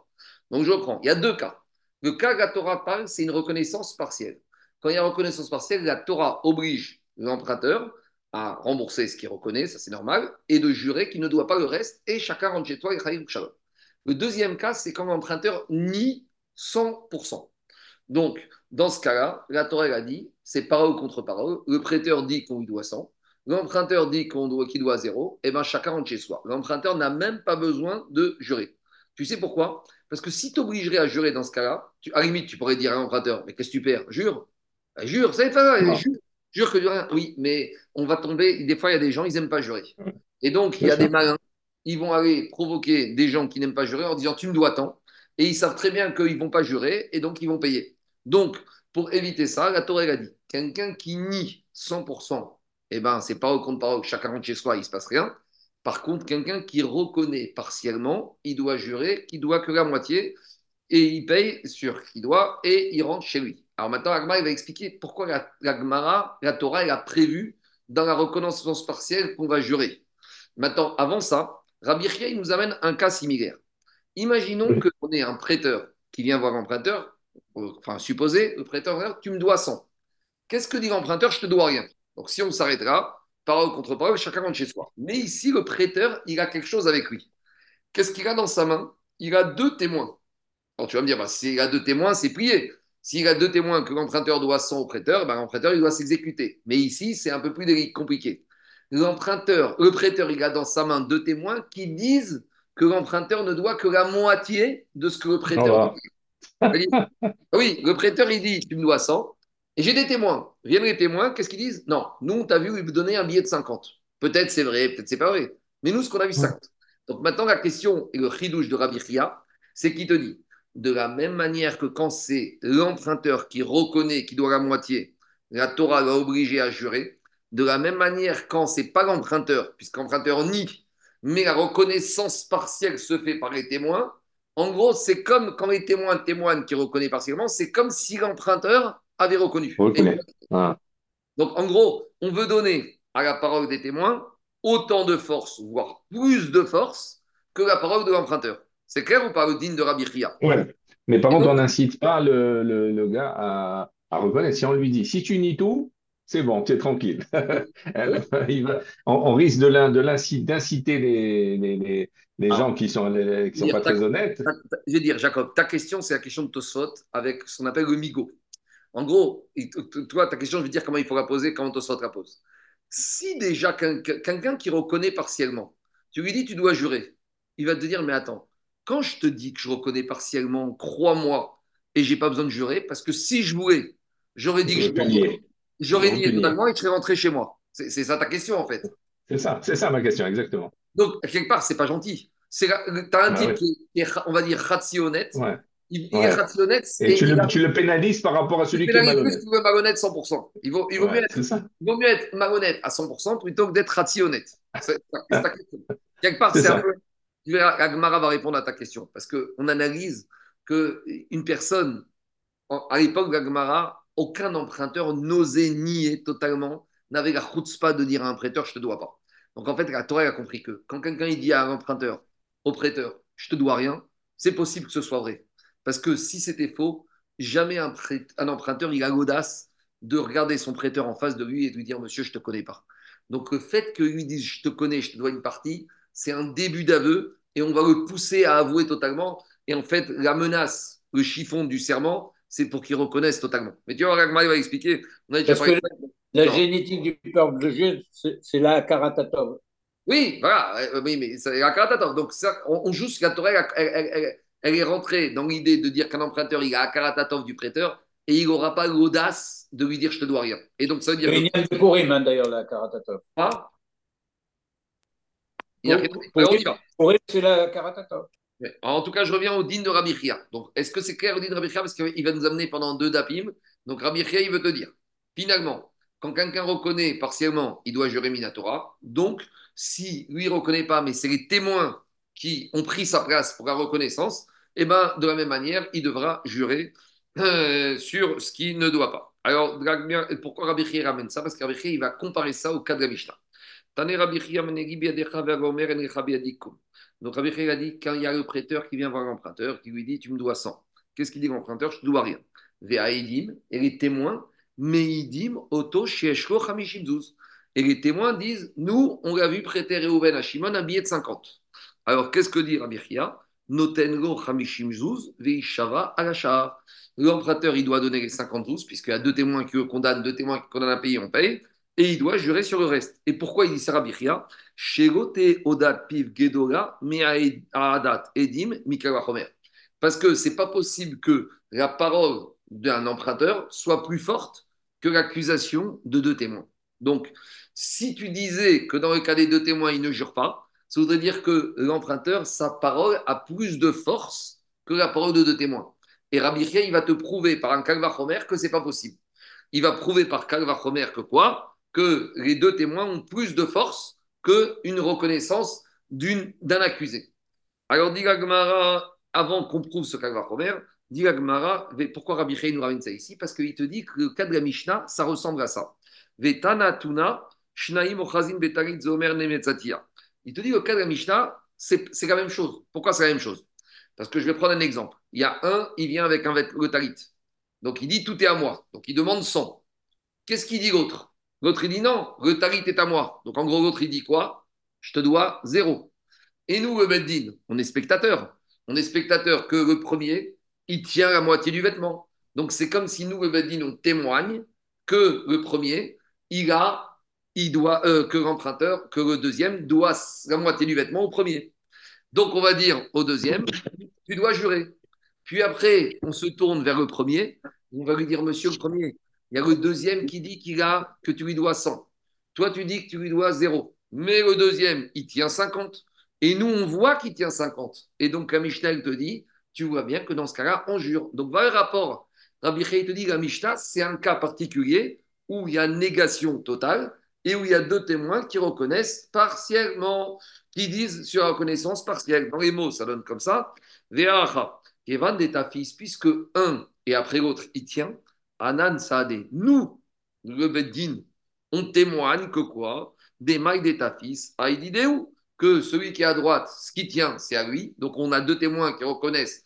Donc je reprends. Il y a deux cas. Le cas que la Torah parle, c'est une reconnaissance partielle. Quand il y a reconnaissance partielle, la Torah oblige l'emprunteur à rembourser ce qu'il reconnaît, ça c'est normal, et de jurer qu'il ne doit pas le reste, et chacun rentre chez toi et shalom. Le deuxième cas, c'est quand l'emprunteur nie 100%. Donc, dans ce cas-là, la Torah a dit, c'est parole contre parole, le prêteur dit qu'on lui doit 100, l'emprunteur dit qu'on doit, qu'il doit 0, et bien chacun rentre chez soi. L'emprunteur n'a même pas besoin de jurer. Tu sais pourquoi? Parce que si tu obligerais à jurer dans ce cas-là, tu, à la limite, tu pourrais dire à l'emprunteur, mais qu'est-ce que tu perds? Jure. Ben, jure, ça n'est pas jure. Jure que du rien. Oui, mais on va tomber. Des fois, il y a des gens, ils n'aiment pas jurer. Et donc, il y a des malins, ils vont aller provoquer des gens qui n'aiment pas jurer en disant Tu me dois tant. Et ils savent très bien qu'ils ne vont pas jurer et donc ils vont payer. Donc, pour éviter ça, la Torah a dit quelqu'un qui nie 100%, eh ben, c'est pas au compte parole, chacun rentre chez soi, il ne se passe rien. Par contre, quelqu'un qui reconnaît partiellement, il doit jurer qu'il doit que la moitié et il paye sur qu'il doit et il rentre chez lui. Alors maintenant, Agmara va expliquer pourquoi la, la, la Torah, elle a prévu dans la reconnaissance partielle qu'on va jurer. Maintenant, avant ça, Rabbi Chia, il nous amène un cas similaire. Imaginons qu'on ait un prêteur qui vient voir l'emprunteur, enfin supposé, le prêteur, tu me dois 100. Qu'est-ce que dit l'emprunteur? Je te dois rien. Donc si on s'arrêtera, parole contre parole, chacun rentre chez soi. Mais ici, le prêteur, il a quelque chose avec lui. Qu'est-ce qu'il a dans sa main? Il a deux témoins. Alors tu vas me dire, bah, s'il a deux témoins, c'est plié. S'il a deux témoins que l'emprunteur doit 100 au prêteur, ben, l'emprunteur, il doit s'exécuter. Mais ici, c'est un peu plus compliqué. L'emprunteur, le prêteur, il a dans sa main deux témoins qui disent que l'emprunteur ne doit que la moitié de ce que le prêteur doit. oui, le prêteur, il dit, tu me dois 100. Et j'ai des témoins. Viennent les témoins, qu'est-ce qu'ils disent? Non, nous, on t'a vu lui donner un billet de 50. Peut-être c'est vrai, peut-être c'est pas vrai. Mais nous, ce qu'on a vu, c'est 50. Donc maintenant, la question et le chidouche de Rabbi c'est qu'il te dit, de la même manière que quand c'est l'emprunteur qui reconnaît qu'il doit la moitié, la Torah l'a obligé à jurer. De la même manière, quand c'est pas l'emprunteur, puisqu'emprunteur nie, mais la reconnaissance partielle se fait par les témoins, en gros, c'est comme quand les témoins témoignent qui reconnaissent partiellement, c'est comme si l'emprunteur avait reconnu. Donc, en gros, on veut donner à la parole des témoins autant de force, voire plus de force, que la parole de l'emprunteur. C'est clair ou pas le digne de Rabbi Chia? Oui. Mais par contre, on n'incite pas le, le, gars à, à, reconnaître. Si on lui dit, si tu nies tout, c'est bon, tu es tranquille. on, risque d'inciter les, les, les, ah. gens qui ne sont, qui sont pas très honnêtes. je vais dire, Jacob, ta question, c'est la question de Tosfot avec ce qu'on appelle le migo. En gros, toi, ta question, je veux dire comment il faut la poser, comment Tosfot la pose. Si déjà quelqu'un qui reconnaît partiellement, tu lui dis tu dois jurer, il va te dire mais attends, quand je te dis que je reconnais partiellement, crois-moi, et j'ai pas besoin de jurer, parce que si je voulais, j'aurais dit que je J'aurais nié totalement et je serais rentré chez moi. C'est ça ta question, en fait. C'est ça, c'est ça ma question, exactement. Donc, quelque part, c'est pas gentil. Tu as un ah type qui, est, on va dire, rationnel. Ouais. Il, est rationnel. Et, tu, le, tu, le, pénalises par rapport à celui qui est malhonnête. malhonnête 100%. Il vaut, il vaut, mieux être, il vaut mieux être malhonnête à 100% plutôt que d'être rationnel. C'est ta question. Quelque part, c'est un peu. Agmara va répondre à ta question. Parce qu'on analyse qu'une personne, à l'époque d'Agmara, aucun emprunteur n'osait nier totalement, n'avait la pas de dire à un prêteur, je te dois pas. Donc en fait, la Torah a compris que quand quelqu'un dit à un emprunteur, au prêteur, je te dois rien, c'est possible que ce soit vrai. Parce que si c'était faux, jamais un, un emprunteur, il a l'audace de regarder son prêteur en face de lui et de lui dire, monsieur, je te connais pas. Donc le fait que lui dise, je te connais, je te dois une partie, c'est un début d'aveu et on va le pousser à avouer totalement. Et en fait, la menace, le chiffon du serment, c'est pour qu'ils reconnaissent totalement. Mais tu vois, Ragmar va expliquer. On a déjà Parce que la, génétique du peuple de Dieu, c'est la Karatatov. Oui, voilà, euh, oui, mais c'est la Karatatov. Donc, ça, on, joue sur la Torah, elle, elle, est rentrée dans l'idée de dire qu'un emprunteur, il a la Karatatov du prêteur et il n'aura pas l'audace de lui dire je te dois rien. Et donc, ça veut dire. Il y a d'ailleurs, la Karatatov. Ah C'est la. En tout cas, je reviens au din de Rabbi Chia. Donc, est-ce que c'est clair au din de Rabbi Chia? Parce qu'il va nous amener pendant deux dapim. Donc, Rabbi Chia, il veut te dire, finalement, quand quelqu'un reconnaît partiellement, il doit jurer Minatora. Donc, si lui ne reconnaît pas, mais c'est les témoins qui ont pris sa place pour la reconnaissance, eh ben, de la même manière, il devra jurer euh, sur ce qu'il ne doit pas. Alors, pourquoi Rabbi Chia ramène ça? Parce que Rabbi Chia, il va comparer ça au cas de la Mishnah. Rabbi Chia donc Rabbi a dit, quand il y a le prêteur qui vient voir l'emprunteur, qui lui dit, tu me dois 100. Qu'est-ce qu'il dit l'emprunteur? Je ne dois rien. et les témoins, Meidim, Oto, Shieshlo, Et les témoins disent, nous, on l'a vu prêter Reuven à Shimon un billet de 50. Alors, qu'est-ce que dit Rabbi Chia? Notengo Hamishim Zuz, Veishava Alachar. L'emprunteur, il doit donner les 50 zouz, puisqu'il y a deux témoins qui condamnent, deux témoins qui condamnent un pays, on paye et il doit jurer sur le reste. Et pourquoi il dit ça, Rabbi Chia? Odat piv edim Parce que c'est pas possible que la parole d'un emprunteur soit plus forte que l'accusation de deux témoins. Donc, si tu disais que dans le cas des deux témoins, il ne jure pas, ça voudrait dire que l'emprunteur, sa parole a plus de force que la parole de deux témoins. Et Rabbi il va te prouver par un Kalvachomer que c'est pas possible. Il va prouver par Kalvachomer que quoi? Que les deux témoins ont plus de force qu'une reconnaissance d'un accusé. Alors, dit Gagmara, avant qu'on prouve ce Kalvachomer, dit Gagmara, pourquoi Rabbi nous ramène ça ici? Parce qu'il te dit que le cas de la Mishnah, ça ressemble à ça. Il te dit le cas de Mishnah, c'est la même chose. Pourquoi c'est la même chose? Parce que je vais prendre un exemple. Il y a un, il vient avec un le. Donc il dit tout est à moi. Donc il demande 100. Qu'est-ce qu'il dit l'autre? L'autre il dit non, le talit est à moi. Donc en gros, l'autre il dit quoi? Je te dois zéro. Et nous, le Beddin, on est spectateur. On est spectateur que le premier, il tient la moitié du vêtement. Donc c'est comme si nous, le Beddin, on témoigne que le premier, il a il doit, euh, que l'emprunteur, que le deuxième doit la moitié du vêtement au premier. Donc on va dire au deuxième, tu dois jurer. Puis après, on se tourne vers le premier, on va lui dire, monsieur le premier, il y a le deuxième qui dit qu'il a, que tu lui dois 100. Toi, tu dis que tu lui dois 0. Mais le deuxième, il tient 50. Et nous, on voit qu'il tient 50. Et donc, la Mishnah, te dit, tu vois bien que dans ce cas-là, on jure. Donc, voilà le rapport. Rabbi te dit, la Mishnah, c'est un cas particulier où il y a négation totale et où il y a deux témoins qui reconnaissent partiellement, qui disent sur la reconnaissance partielle. Dans les mots, ça donne comme ça. Ve'acha, Kevan de ta fils, puisque un et après l'autre, il tient. Anan Saade, nous, le Beddin, on témoigne que quoi? Des mailles de ta fils, Aïdidéou, que celui qui est à droite, ce qui tient, c'est à lui. Donc on a deux témoins qui reconnaissent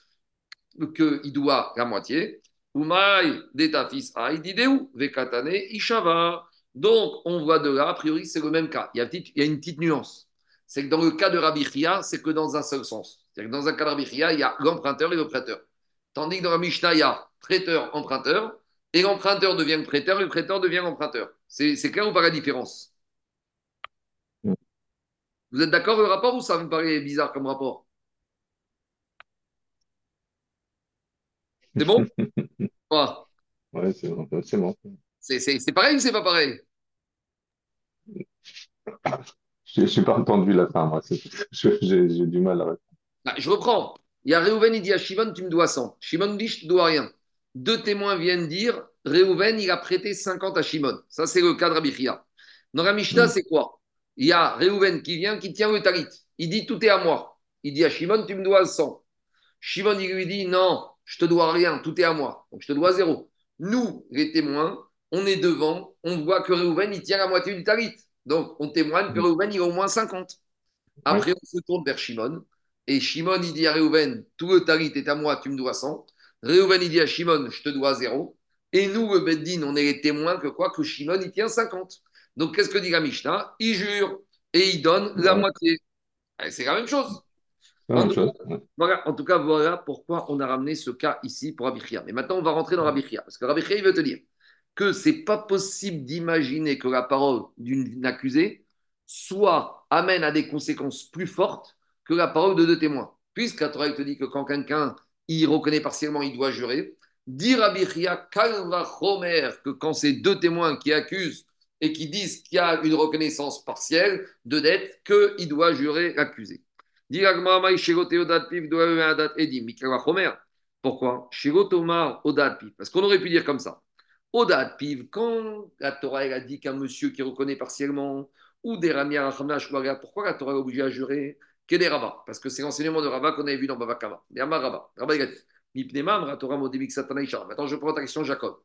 qu'il doit la moitié. Umaï de ta fils, Aïdidéou, Vekatane, Ishava. Donc, on voit de là, a priori, c'est le même cas. Il y a, une petite nuance. C'est que dans le cas de Rabbi c'est que dans un seul sens. C'est-à-dire que dans un cas de Rabbi il y a l'emprunteur et le prêteur. Tandis que dans la Mishnah, il y a prêteur, emprunteur, et l'emprunteur devient prêteur et le prêteur devient emprunteur. C'est clair ou pas la différence? Vous êtes d'accord le rapport ou ça vous paraît bizarre comme rapport? C'est bon? Ouais, c'est bon. C'est pareil ou c'est pas pareil? Je n'ai pas entendu la fin, moi. J'ai du mal à répondre. Bah, je reprends. Il y a Réhouven, il dit à Shimon, tu me dois 100. Shimon dit, je ne dois rien. Deux témoins viennent dire, Réhouven, il a prêté 50 à Shimon. Ça, c'est le cas de Rabbi Dans la Mishnah, mm. c'est quoi? Il y a Réhouven qui vient, qui tient le talit. Il dit, tout est à moi. Il dit à Shimon, tu me dois 100. Shimon, il lui dit, non, je te dois rien, tout est à moi. Donc, je te dois zéro. Nous, les témoins, on est devant, on voit que Réhouven, il tient la moitié du talit. Donc, on témoigne que Réhouven, il a au moins 50. Après, on se tourne vers Shimon. Et Shimon, il dit à Réhouven, tout le talit est à moi, tu me dois 100. Réhouven, il dit à Shimon, je te dois 0. Et nous, le Beddin, on est les témoins que quoi? Que Shimon, il tient 50. Donc, qu'est-ce que dit la Mishnah? Il jure et il donne la moitié. Eh, c'est la même chose. En, voilà, en tout cas, voilà pourquoi on a ramené ce cas ici pour Abichia. Mais maintenant, on va rentrer dans Abichia. Parce que Abichia, il veut te dire que c'est pas possible d'imaginer que la parole d'une accusée soit amène à des conséquences plus fortes que la parole de deux témoins. Puisque la Torah te dit que quand quelqu'un il reconnaît partiellement, il doit jurer. Dire à Kalva Homer que quand c'est deux témoins qui accusent et qui disent qu'il y a une reconnaissance partielle de dette, qu'il doit jurer l'accusé. Pourquoi? Parce qu'on aurait pu dire comme ça. Odat Piv, quand la Torah elle a dit qu'un monsieur qui reconnaît partiellement, ou des Ramiya pourquoi la Torah est obligée à jurer? Que des Rabba Parce que c'est l'enseignement de Rabba qu'on avait vu dans Baba Kama. Des Rabba. Rabba il a dit Maintenant, je prends ta question, Jacob.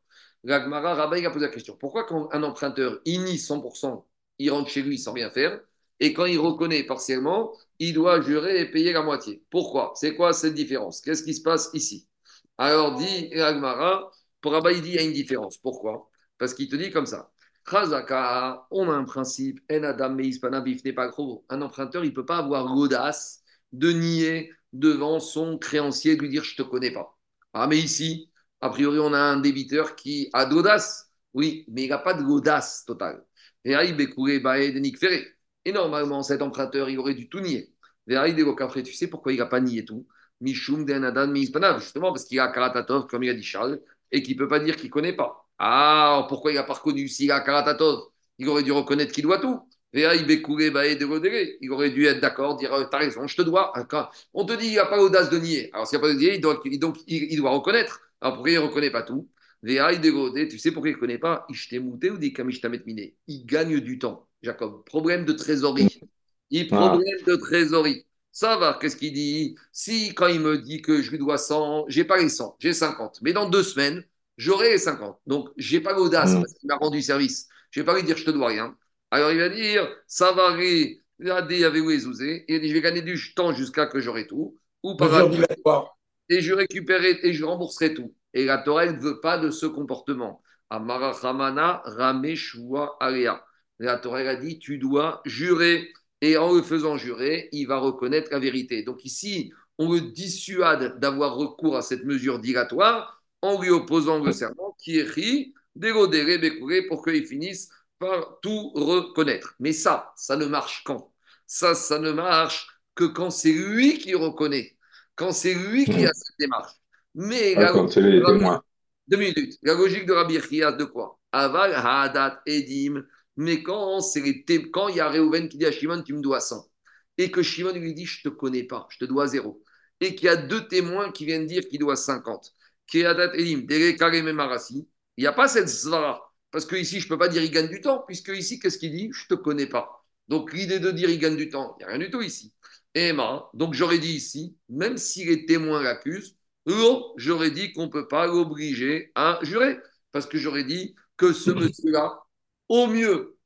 Gagmara, Rabba, il a posé la question. Pourquoi quand un emprunteur initie 100%, il rentre chez lui sans rien faire, et quand il reconnaît partiellement, il doit jurer et payer la moitié Pourquoi? C'est quoi cette différence? Qu'est-ce qui se passe ici? Alors, dit Gagmara, pour Rabba, il dit il y a une différence. Pourquoi? Parce qu'il te dit comme ça. Chazaka, on a un principe. En Adam n'est pas gros. Un emprunteur, il ne peut pas avoir l'audace de nier devant son créancier, de lui dire je ne te connais pas. Ah, mais ici, a priori, on a un débiteur qui a de l'audace. Oui, mais il n'a pas de l'audace totale. Et normalement, cet emprunteur, il aurait dû tout nier. Tu sais pourquoi il n'a pas nié tout? Mishum Justement parce qu'il a Karatatov, comme il a dit Charles, et qui ne peut pas dire qu'il ne connaît pas. Ah, pourquoi il n'a pas reconnu S'il a Karatatov, il aurait dû reconnaître qu'il doit tout. Il aurait dû être d'accord, dire T'as raison, je te dois. On te dit il n'a pas l'audace de nier. Alors, s'il n'y a pas de nier, il doit, donc il, doit reconnaître. Alors, pourquoi il ne reconnaît pas tout? Tu sais pourquoi il ne connaît pas Il gagne du temps, Jacob. Problème de trésorerie. Il problème de trésorerie. Ça va, qu'est-ce qu'il dit? Si, quand il me dit que je lui dois 100, j'ai pas les 100, j'ai 50. Mais dans deux semaines, j'aurai les 50. Donc, j'ai pas l'audace mm. parce qu'il m'a rendu service. Je vais pas lui dire je te dois rien. Alors, il va dire ça va avec et il dit je vais gagner du temps jusqu'à que j'aurai tout. Ou par et je récupérerai et je rembourserai tout. Et la Torah ne veut pas de ce comportement. Amara Ramana Rameshua Alea. La Torah a dit tu dois jurer et en le faisant jurer, il va reconnaître la vérité. Donc ici, on le dissuade d'avoir recours à cette mesure dilatoire en lui opposant le serment qui est ri, dégodéré, bécouré, pour qu'il finisse par tout reconnaître. Mais ça, ça ne marche quand? Ça, ça ne marche que quand c'est lui qui reconnaît, quand c'est lui qui a cette démarche. Mais la, deux minutes. La logique de Rabbi Chias de quoi? Aval, Hadat, Edim, mais quand c'est quand il y a Réhouven qui dit à Shimon, tu me dois 100, et que Shimon lui dit, je ne te connais pas, je te dois zéro, et qu'il y a deux témoins qui viennent dire qu'il doit 50, il n'y a pas cette zvara, parce que ici, je ne peux pas dire il gagne du temps, puisque ici, qu'est-ce qu'il dit? Je ne te connais pas. Donc l'idée de dire il gagne du temps, il n'y a rien du tout ici. Emma, donc j'aurais dit ici, même si les témoins l'accusent, j'aurais dit qu'on ne peut pas l'obliger à jurer, parce que j'aurais dit que ce monsieur-là, au mieux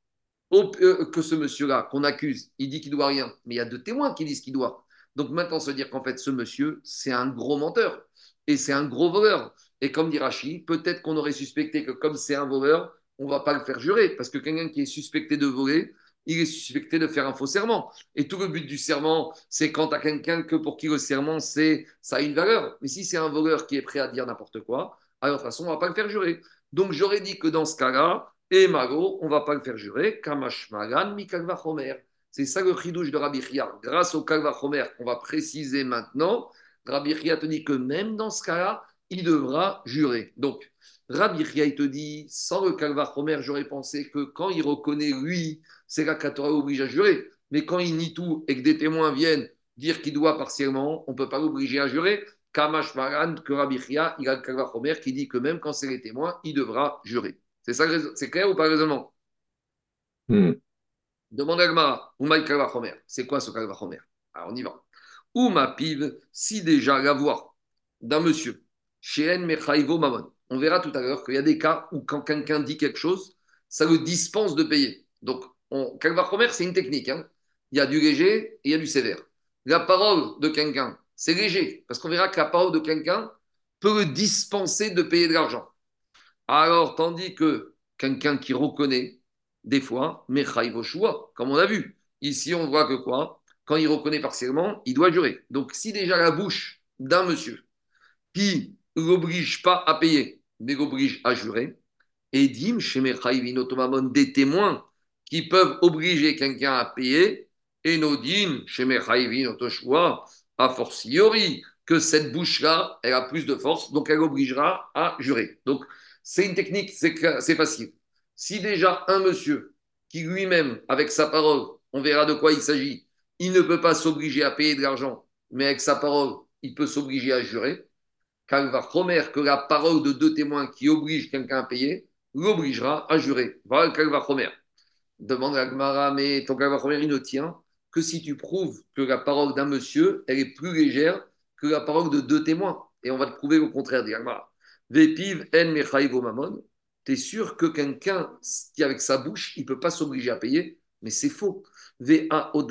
euh, que ce monsieur-là qu'on accuse, il dit qu'il doit rien, mais il y a deux témoins qui disent qu'il doit. Donc maintenant, se dire qu'en fait, ce monsieur, c'est un gros menteur et c'est un gros voleur. Et comme dit Rachid, peut-être qu'on aurait suspecté que comme c'est un voleur, on va pas le faire jurer, parce que quelqu'un qui est suspecté de voler, il est suspecté de faire un faux serment. Et tout le but du serment, c'est quand as quelqu'un que pour qui le serment, c'est ça a une valeur. Mais si c'est un voleur qui est prêt à dire n'importe quoi, alors de façon, on va pas le faire jurer. Donc j'aurais dit que dans ce cas-là, et Mago, on va pas le faire jurer. C'est ça le chidouche de Rabbi. Grâce au Kalva Chomer qu'on va préciser maintenant, Rabbi Chia te dit que même dans ce cas-là, il devra jurer. Donc, Rabbi Chia, il te dit, sans le Kalva Chomer, j'aurais pensé que quand il reconnaît lui, c'est la Torah oblige à jurer. Mais quand il nie tout et que des témoins viennent dire qu'il doit partiellement, on ne peut pas l'obliger à jurer. Kamash Magan, que Rabbi Chia, il a le Kalva Chomer qui dit que même quand c'est les témoins, il devra jurer. C'est ça, c'est clair ou pas raisonnement? Hmm. Demande à Gmara, c'est quoi ce Kalvachomer Alors on y va. Ou ma pive, si déjà la voix d'un monsieur, chez Mechaïvo Mamon, on verra tout à l'heure qu'il y a des cas où quand quelqu'un dit quelque chose, ça le dispense de payer. Donc, Kalvachomer, c'est une technique. Hein. Il y a du léger et il y a du sévère. La parole de quelqu'un, c'est léger, parce qu'on verra que la parole de quelqu'un peut le dispenser de payer de l'argent. Alors, tandis que quelqu'un qui reconnaît, des fois, Mechaïvoshua, comme on a vu. Ici, on voit que quoi? Quand il reconnaît partiellement, il doit jurer. Donc, si déjà la bouche d'un monsieur qui l'oblige pas à payer, mais l'oblige à jurer, et dim des témoins qui peuvent obliger quelqu'un à payer, et Mechaïvin Otoshua, a fortiori, que cette bouche-là, elle a plus de force, donc elle obligera à jurer. Donc, c'est une technique, c'est facile. Si déjà un monsieur qui lui-même, avec sa parole, on verra de quoi il s'agit, il ne peut pas s'obliger à payer de l'argent, mais avec sa parole, il peut s'obliger à jurer, car va que la parole de deux témoins qui oblige quelqu'un à payer l'obligera à jurer. Voilà le va promettre. Demande à Gmara, mais ton va il ne tient que si tu prouves que la parole d'un monsieur, elle est plus légère que la parole de deux témoins. Et on va te prouver au contraire, dit Vepiv en mamon. Tu es sûr que quelqu'un qui, avec sa bouche, il ne peut pas s'obliger à payer, mais c'est faux. On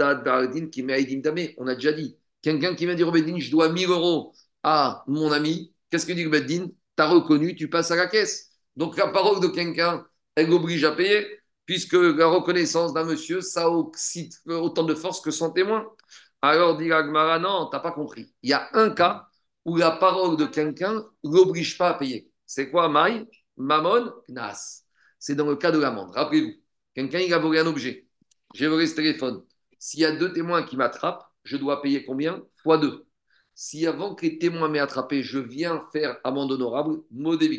a déjà dit. Quelqu'un qui vient dire au je dois 1000 euros à mon ami. Qu'est-ce que dit le Bedin? Tu as reconnu, tu passes à la caisse. Donc la parole de quelqu'un, elle oblige à payer, puisque la reconnaissance d'un monsieur, ça a autant de force que son témoin. Alors dit Agmara, non, tu n'as pas compris. Il y a un cas où la parole de quelqu'un l'oblige pas à payer. C'est quoi Maï? Mammon Nas. C'est dans le cas de l'amende. Rappelez-vous, quelqu'un il a volé un objet. J'ai volé ce téléphone. S'il y a deux témoins qui m'attrapent, je dois payer combien Fois deux. Si avant que les témoins m'aient attrapé, je viens faire amende honorable, modé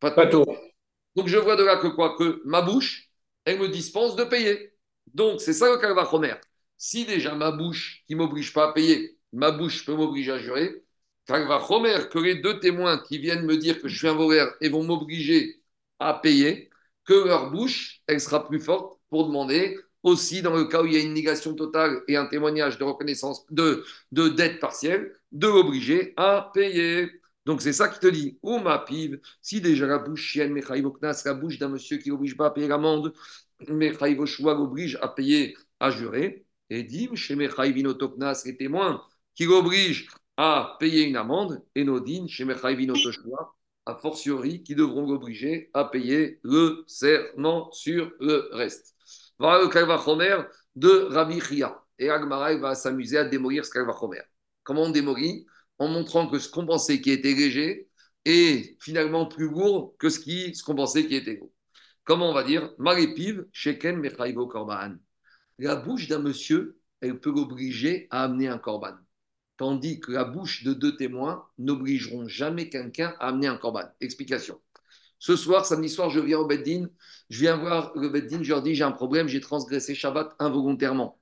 pas. Donc je vois de là que quoi Que ma bouche, elle me dispense de payer. Donc c'est ça le Kalvachomer. Si déjà ma bouche qui m'oblige pas à payer, ma bouche peut m'obliger à jurer, Kalvachomer, que les deux témoins qui viennent me dire que je suis un voleur et vont m'obliger à payer, que leur bouche, elle sera plus forte pour demander aussi dans le cas où il y a une négation totale et un témoignage de reconnaissance de, de dette partielle, de l'obliger à payer. Donc c'est ça qui te dit, ou ma pive, si déjà la bouche chienne, la bouche d'un monsieur qui n'oblige pas à payer l'amende, Mechaïvoshua l'oblige à payer, à jurer, et dit, chez Mechaïvinotoknas, les témoins qui l'obligent à payer une amende, et Nodine, chez Mechaïvinotoshua, a fortiori, qui devront l'obliger à payer le serment sur le reste. Voilà le Kalvachomer de Rabbi Chia. Et Agmara va s'amuser à démolir ce Kalvachomer. Comment on démolit? En montrant que ce qu'on pensait qui était léger est finalement plus lourd que ce qu'on pensait qui était lourd. Comment on va dire? Marépiv, Sheken, Korban. La bouche d'un monsieur, elle peut l'obliger à amener un Korban. Tandis que la bouche de deux témoins n'obligeront jamais quelqu'un à amener un Korban. Explication. Ce soir, samedi soir, je viens au Beddin, je viens voir le Beddin, je leur dis j'ai un problème, j'ai transgressé Shabbat involontairement.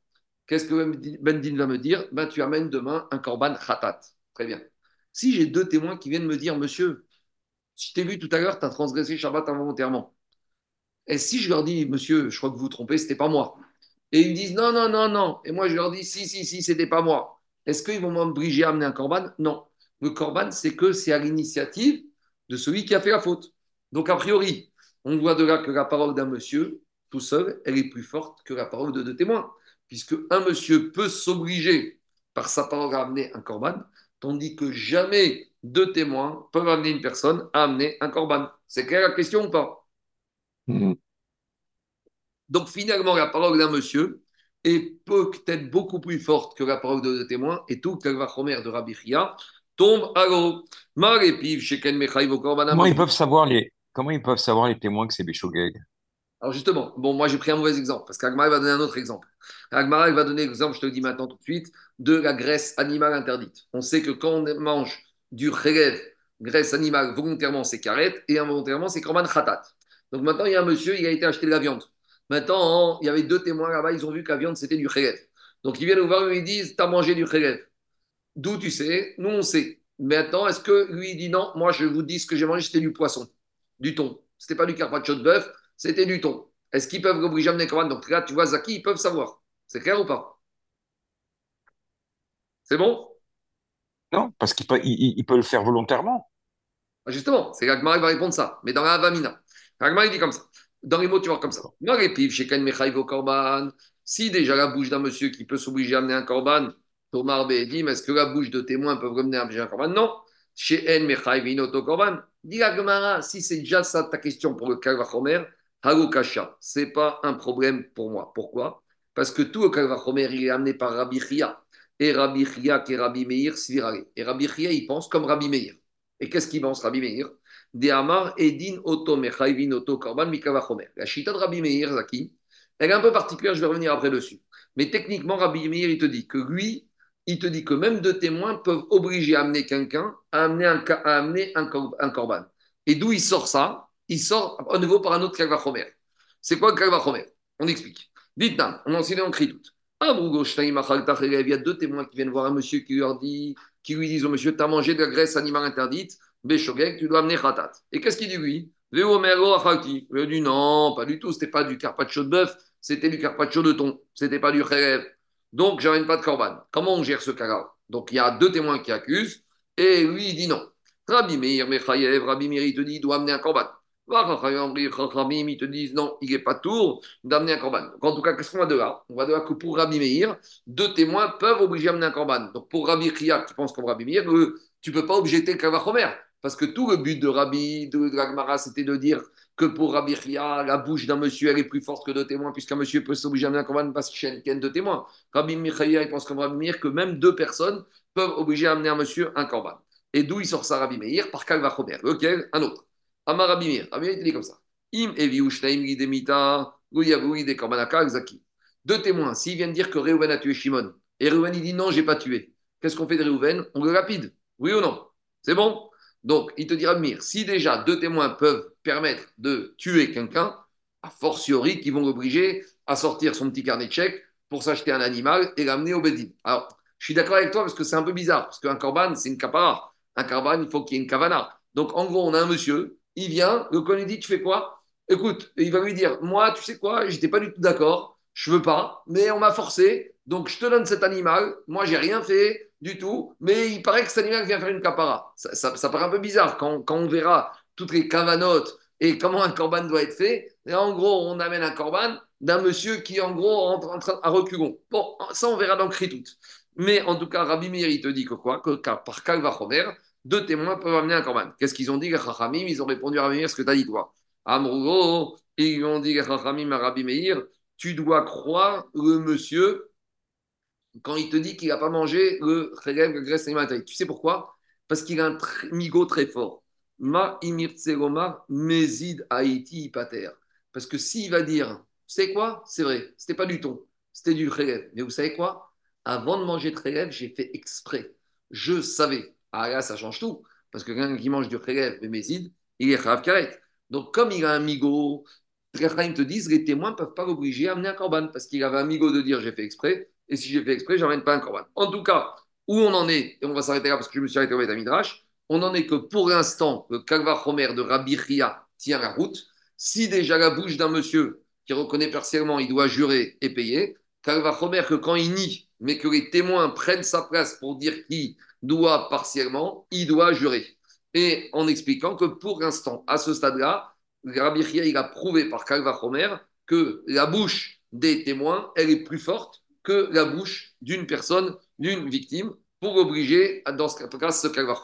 Qu'est-ce que le Beddin va me dire? Ben, Tu amènes demain un korban khatat. Très bien. Si j'ai deux témoins qui viennent me dire Monsieur, je t'ai vu tout à l'heure, tu as transgressé Shabbat involontairement. Et si je leur dis Monsieur, je crois que vous vous trompez, c'était pas moi. Et ils me disent Non, non, non, non. Et moi, je leur dis Si, si, si, c'était pas moi. Est-ce qu'ils vont m'obliger à amener un korban? Non. Le korban, c'est que c'est à l'initiative de celui qui a fait la faute. Donc, a priori, on voit de là que la parole d'un monsieur, tout seul, elle est plus forte que la parole de deux témoins. Puisque un monsieur peut s'obliger par sa parole à amener un corban, tandis que jamais deux témoins peuvent amener une personne à amener un corban. C'est clair la question ou pas? Mm-hmm. Donc finalement, la parole d'un monsieur est peut-être beaucoup plus forte que la parole de deux témoins, et tout le de Rabbi Chia tombe à l'eau. Comment ils peuvent savoir les, Comment ils peuvent savoir les témoins que c'est Béchogeg Alors justement, bon, moi j'ai pris un mauvais exemple, parce qu'Agmara va donner un autre exemple. Agmara va donner l'exemple, je te le dis maintenant tout de suite, de la graisse animale interdite. On sait que quand on mange du khelev, graisse animale, volontairement c'est karet, et involontairement c'est korban khatat. Donc maintenant, il y a un monsieur, il a été acheter de la viande. Maintenant, il y avait deux témoins là-bas, ils ont vu que la viande c'était du khelev. Donc ils viennent nous voir et ils disent, t'as mangé du khelev. D'où tu sais? Nous on sait. Maintenant, est-ce que lui dit non, moi je vous dis ce que j'ai mangé, c'était du poisson du thon. Ce n'était pas du carpaccio de bœuf, c'était du thon. Est-ce qu'ils peuvent obliger à amener Korban Donc là, tu vois, Zaki, ils peuvent savoir. C'est clair ou pas? C'est bon? Non, parce qu'il peut, il, peut le faire volontairement. Ah, justement, c'est l'Agmar va répondre ça. Mais dans la Avamina, l'Agmar il dit comme ça. Dans les mots, tu vois comme ça. Si déjà la bouche d'un monsieur qui peut s'obliger à amener un korban, Tomar dit, est-ce que la bouche de témoin peut amener un korban Non. Chez En Mechayvinoto Korban, Dis si c'est déjà ça ta question pour le Kalvachomer, Halukasha, ce n'est pas un problème pour moi. Pourquoi? Parce que tout le Kalvachomer, il est amené par Rabbi Chia. Et Rabbi Chia qui est Rabbi Meir Svirale. Et Rabbi Chia, il pense comme Rabbi Meir. Et qu'est-ce qu'il pense, Rabbi Meir? Amar Edin Oto Mechaivin Oto Korban Mikavachomer. La chita de Rabbi Meir, Zaki, elle est un peu particulière, je vais revenir après dessus. Mais techniquement, Rabbi Meir, il te dit que lui, il te dit que même deux témoins peuvent obliger à amener quelqu'un à amener un, à un, corban. Et d'où il sort ça? Il sort à nouveau par un autre kalvachomer. C'est quoi le kalvachomer On explique. Dites-nous, on enseigne en cri tout. Il y a deux témoins qui viennent voir un monsieur qui, leur dit, qui lui disent au monsieur, tu as mangé de la graisse animale interdite, tu dois amener khatat. Et qu'est-ce qu'il dit lui? Il lui dit non, pas du tout, c'était pas du carpaccio de bœuf, c'était du carpaccio de thon, c'était pas du khelev. Donc, j'amène pas de corban. Comment on gère ce cas-là? Donc, il y a deux témoins qui accusent et lui, il dit non. Rabbi Meir, Mechayev, Rabbi Meir, il te dit, il doit amener un corban. Rabbi, ils te disent non, il n'est pas tour d'amener un corban. en tout cas, qu'est-ce qu'on va de là? On va de là que pour Rabbi Meir, deux témoins peuvent obliger à amener un corban. Donc pour Rabbi Chia, qui pense comme Rabbi Meir, tu ne peux pas objecter le Kavachomer. Parce que tout le but de Rabbi, de, de c'était de dire que pour Rabbi Chia, la bouche d'un monsieur, elle est plus forte que deux témoins, puisqu'un monsieur peut s'obliger à un corban parce qu'il y a deux témoins. Rabbi Meir, il pense comme Rabbi Meir que même deux personnes peuvent obliger à amener un monsieur un corban. Et d'où il sort ça, Rabbi Meir? Par Kalvachomer. Lequel Un autre. Amar Rabbi Meir. Rabbi Meir, il dit comme ça. Im zaki. Deux témoins, s'ils viennent dire que Réhouven a tué Shimon, et Réhouven il dit non, j'ai pas tué, qu'est-ce qu'on fait de Réhouven On le lapide. Oui ou non? C'est bon? Donc, il te dira, Mir, si déjà deux témoins peuvent permettre de tuer quelqu'un, a fortiori qui vont l'obliger à sortir son petit carnet de chèques pour s'acheter un animal et l'amener au Bédine. Alors, je suis d'accord avec toi parce que c'est un peu bizarre, parce qu'un corban, c'est une capara. Un corban, il faut qu'il y ait une kavana. Donc, en gros, on a un monsieur, il vient, le connaît dit, tu fais quoi? Écoute, il va lui dire, moi, tu sais quoi, j'étais pas du tout d'accord, je veux pas, mais on m'a forcé, donc je te donne cet animal, moi, j'ai rien fait du tout, mais il paraît que cet animal vient faire une capara. Ça, paraît un peu bizarre quand, on verra toutes les cavanotes et comment un corban doit être fait. Et en gros, on amène un corban d'un monsieur qui, en gros, entre en train à reculons. Bon, ça, on verra dans Kritout. Mais en tout cas, Rabbi Meir, il te dit que quoi? Que par Kalva deux témoins peuvent amener un corban. Qu'est-ce qu'ils ont dit, les Ils ont répondu à Rabbi Meir ce que tu as dit, toi. Amrougo, ils ont dit, les à Rabbi Meir, tu dois croire le monsieur quand il te dit qu'il n'a pas mangé le chélèv, la graisse animale. Tu sais pourquoi? Parce qu'il a un migo très fort. Ma imir mezid haïti pater. Parce que s'il va dire, c'est quoi? C'est vrai, c'était pas du thon, c'était du chélèv. Mais vous savez quoi? Avant de manger de chélèv, j'ai fait exprès. Je savais. Ah là, ça change tout. Parce que quelqu'un qui mange du chélèv, le mezid, il est chav karet. Donc, comme il a un migo, les te disent, les témoins ne peuvent pas l'obliger à amener un corban. Parce qu'il avait un migo de dire, j'ai fait exprès et si j'ai fait exprès, j'emmène pas un corban. En tout cas, où on en est, et on va s'arrêter là parce que je me suis arrêté au Midrash, on en est que pour l'instant, le Kalva Homer de Rabbi tient la route. Si déjà la bouche d'un monsieur qui reconnaît partiellement, il doit jurer et payer, Kalva Homer que quand il nie, mais que les témoins prennent sa place pour dire qu'il doit partiellement, il doit jurer. Et en expliquant que pour l'instant, à ce stade-là, Rabbi il a prouvé par Kalva Homer que la bouche des témoins, elle est plus forte que la bouche d'une personne, d'une victime, pour obliger, dans ce cas, ce cas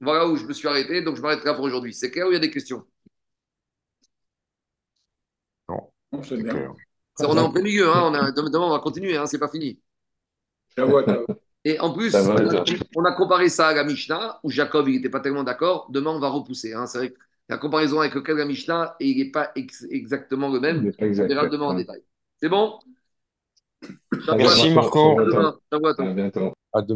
Voilà où je me suis arrêté, donc je m'arrête là pour aujourd'hui. C'est clair ou il y a des questions? Non, c'est clair. On est en plein milieu, hein, on a, demain on va continuer, hein, c'est pas fini. Et en plus, on, a, comparé ça à la Mishnah, où Jacob n'était pas tellement d'accord. Demain, on va repousser. Hein. C'est vrai que la comparaison avec lequel la Mishnah, il n'est pas exactement le même. On verra demain en détail. C'est bon? Merci Marco. À bientôt. À demain.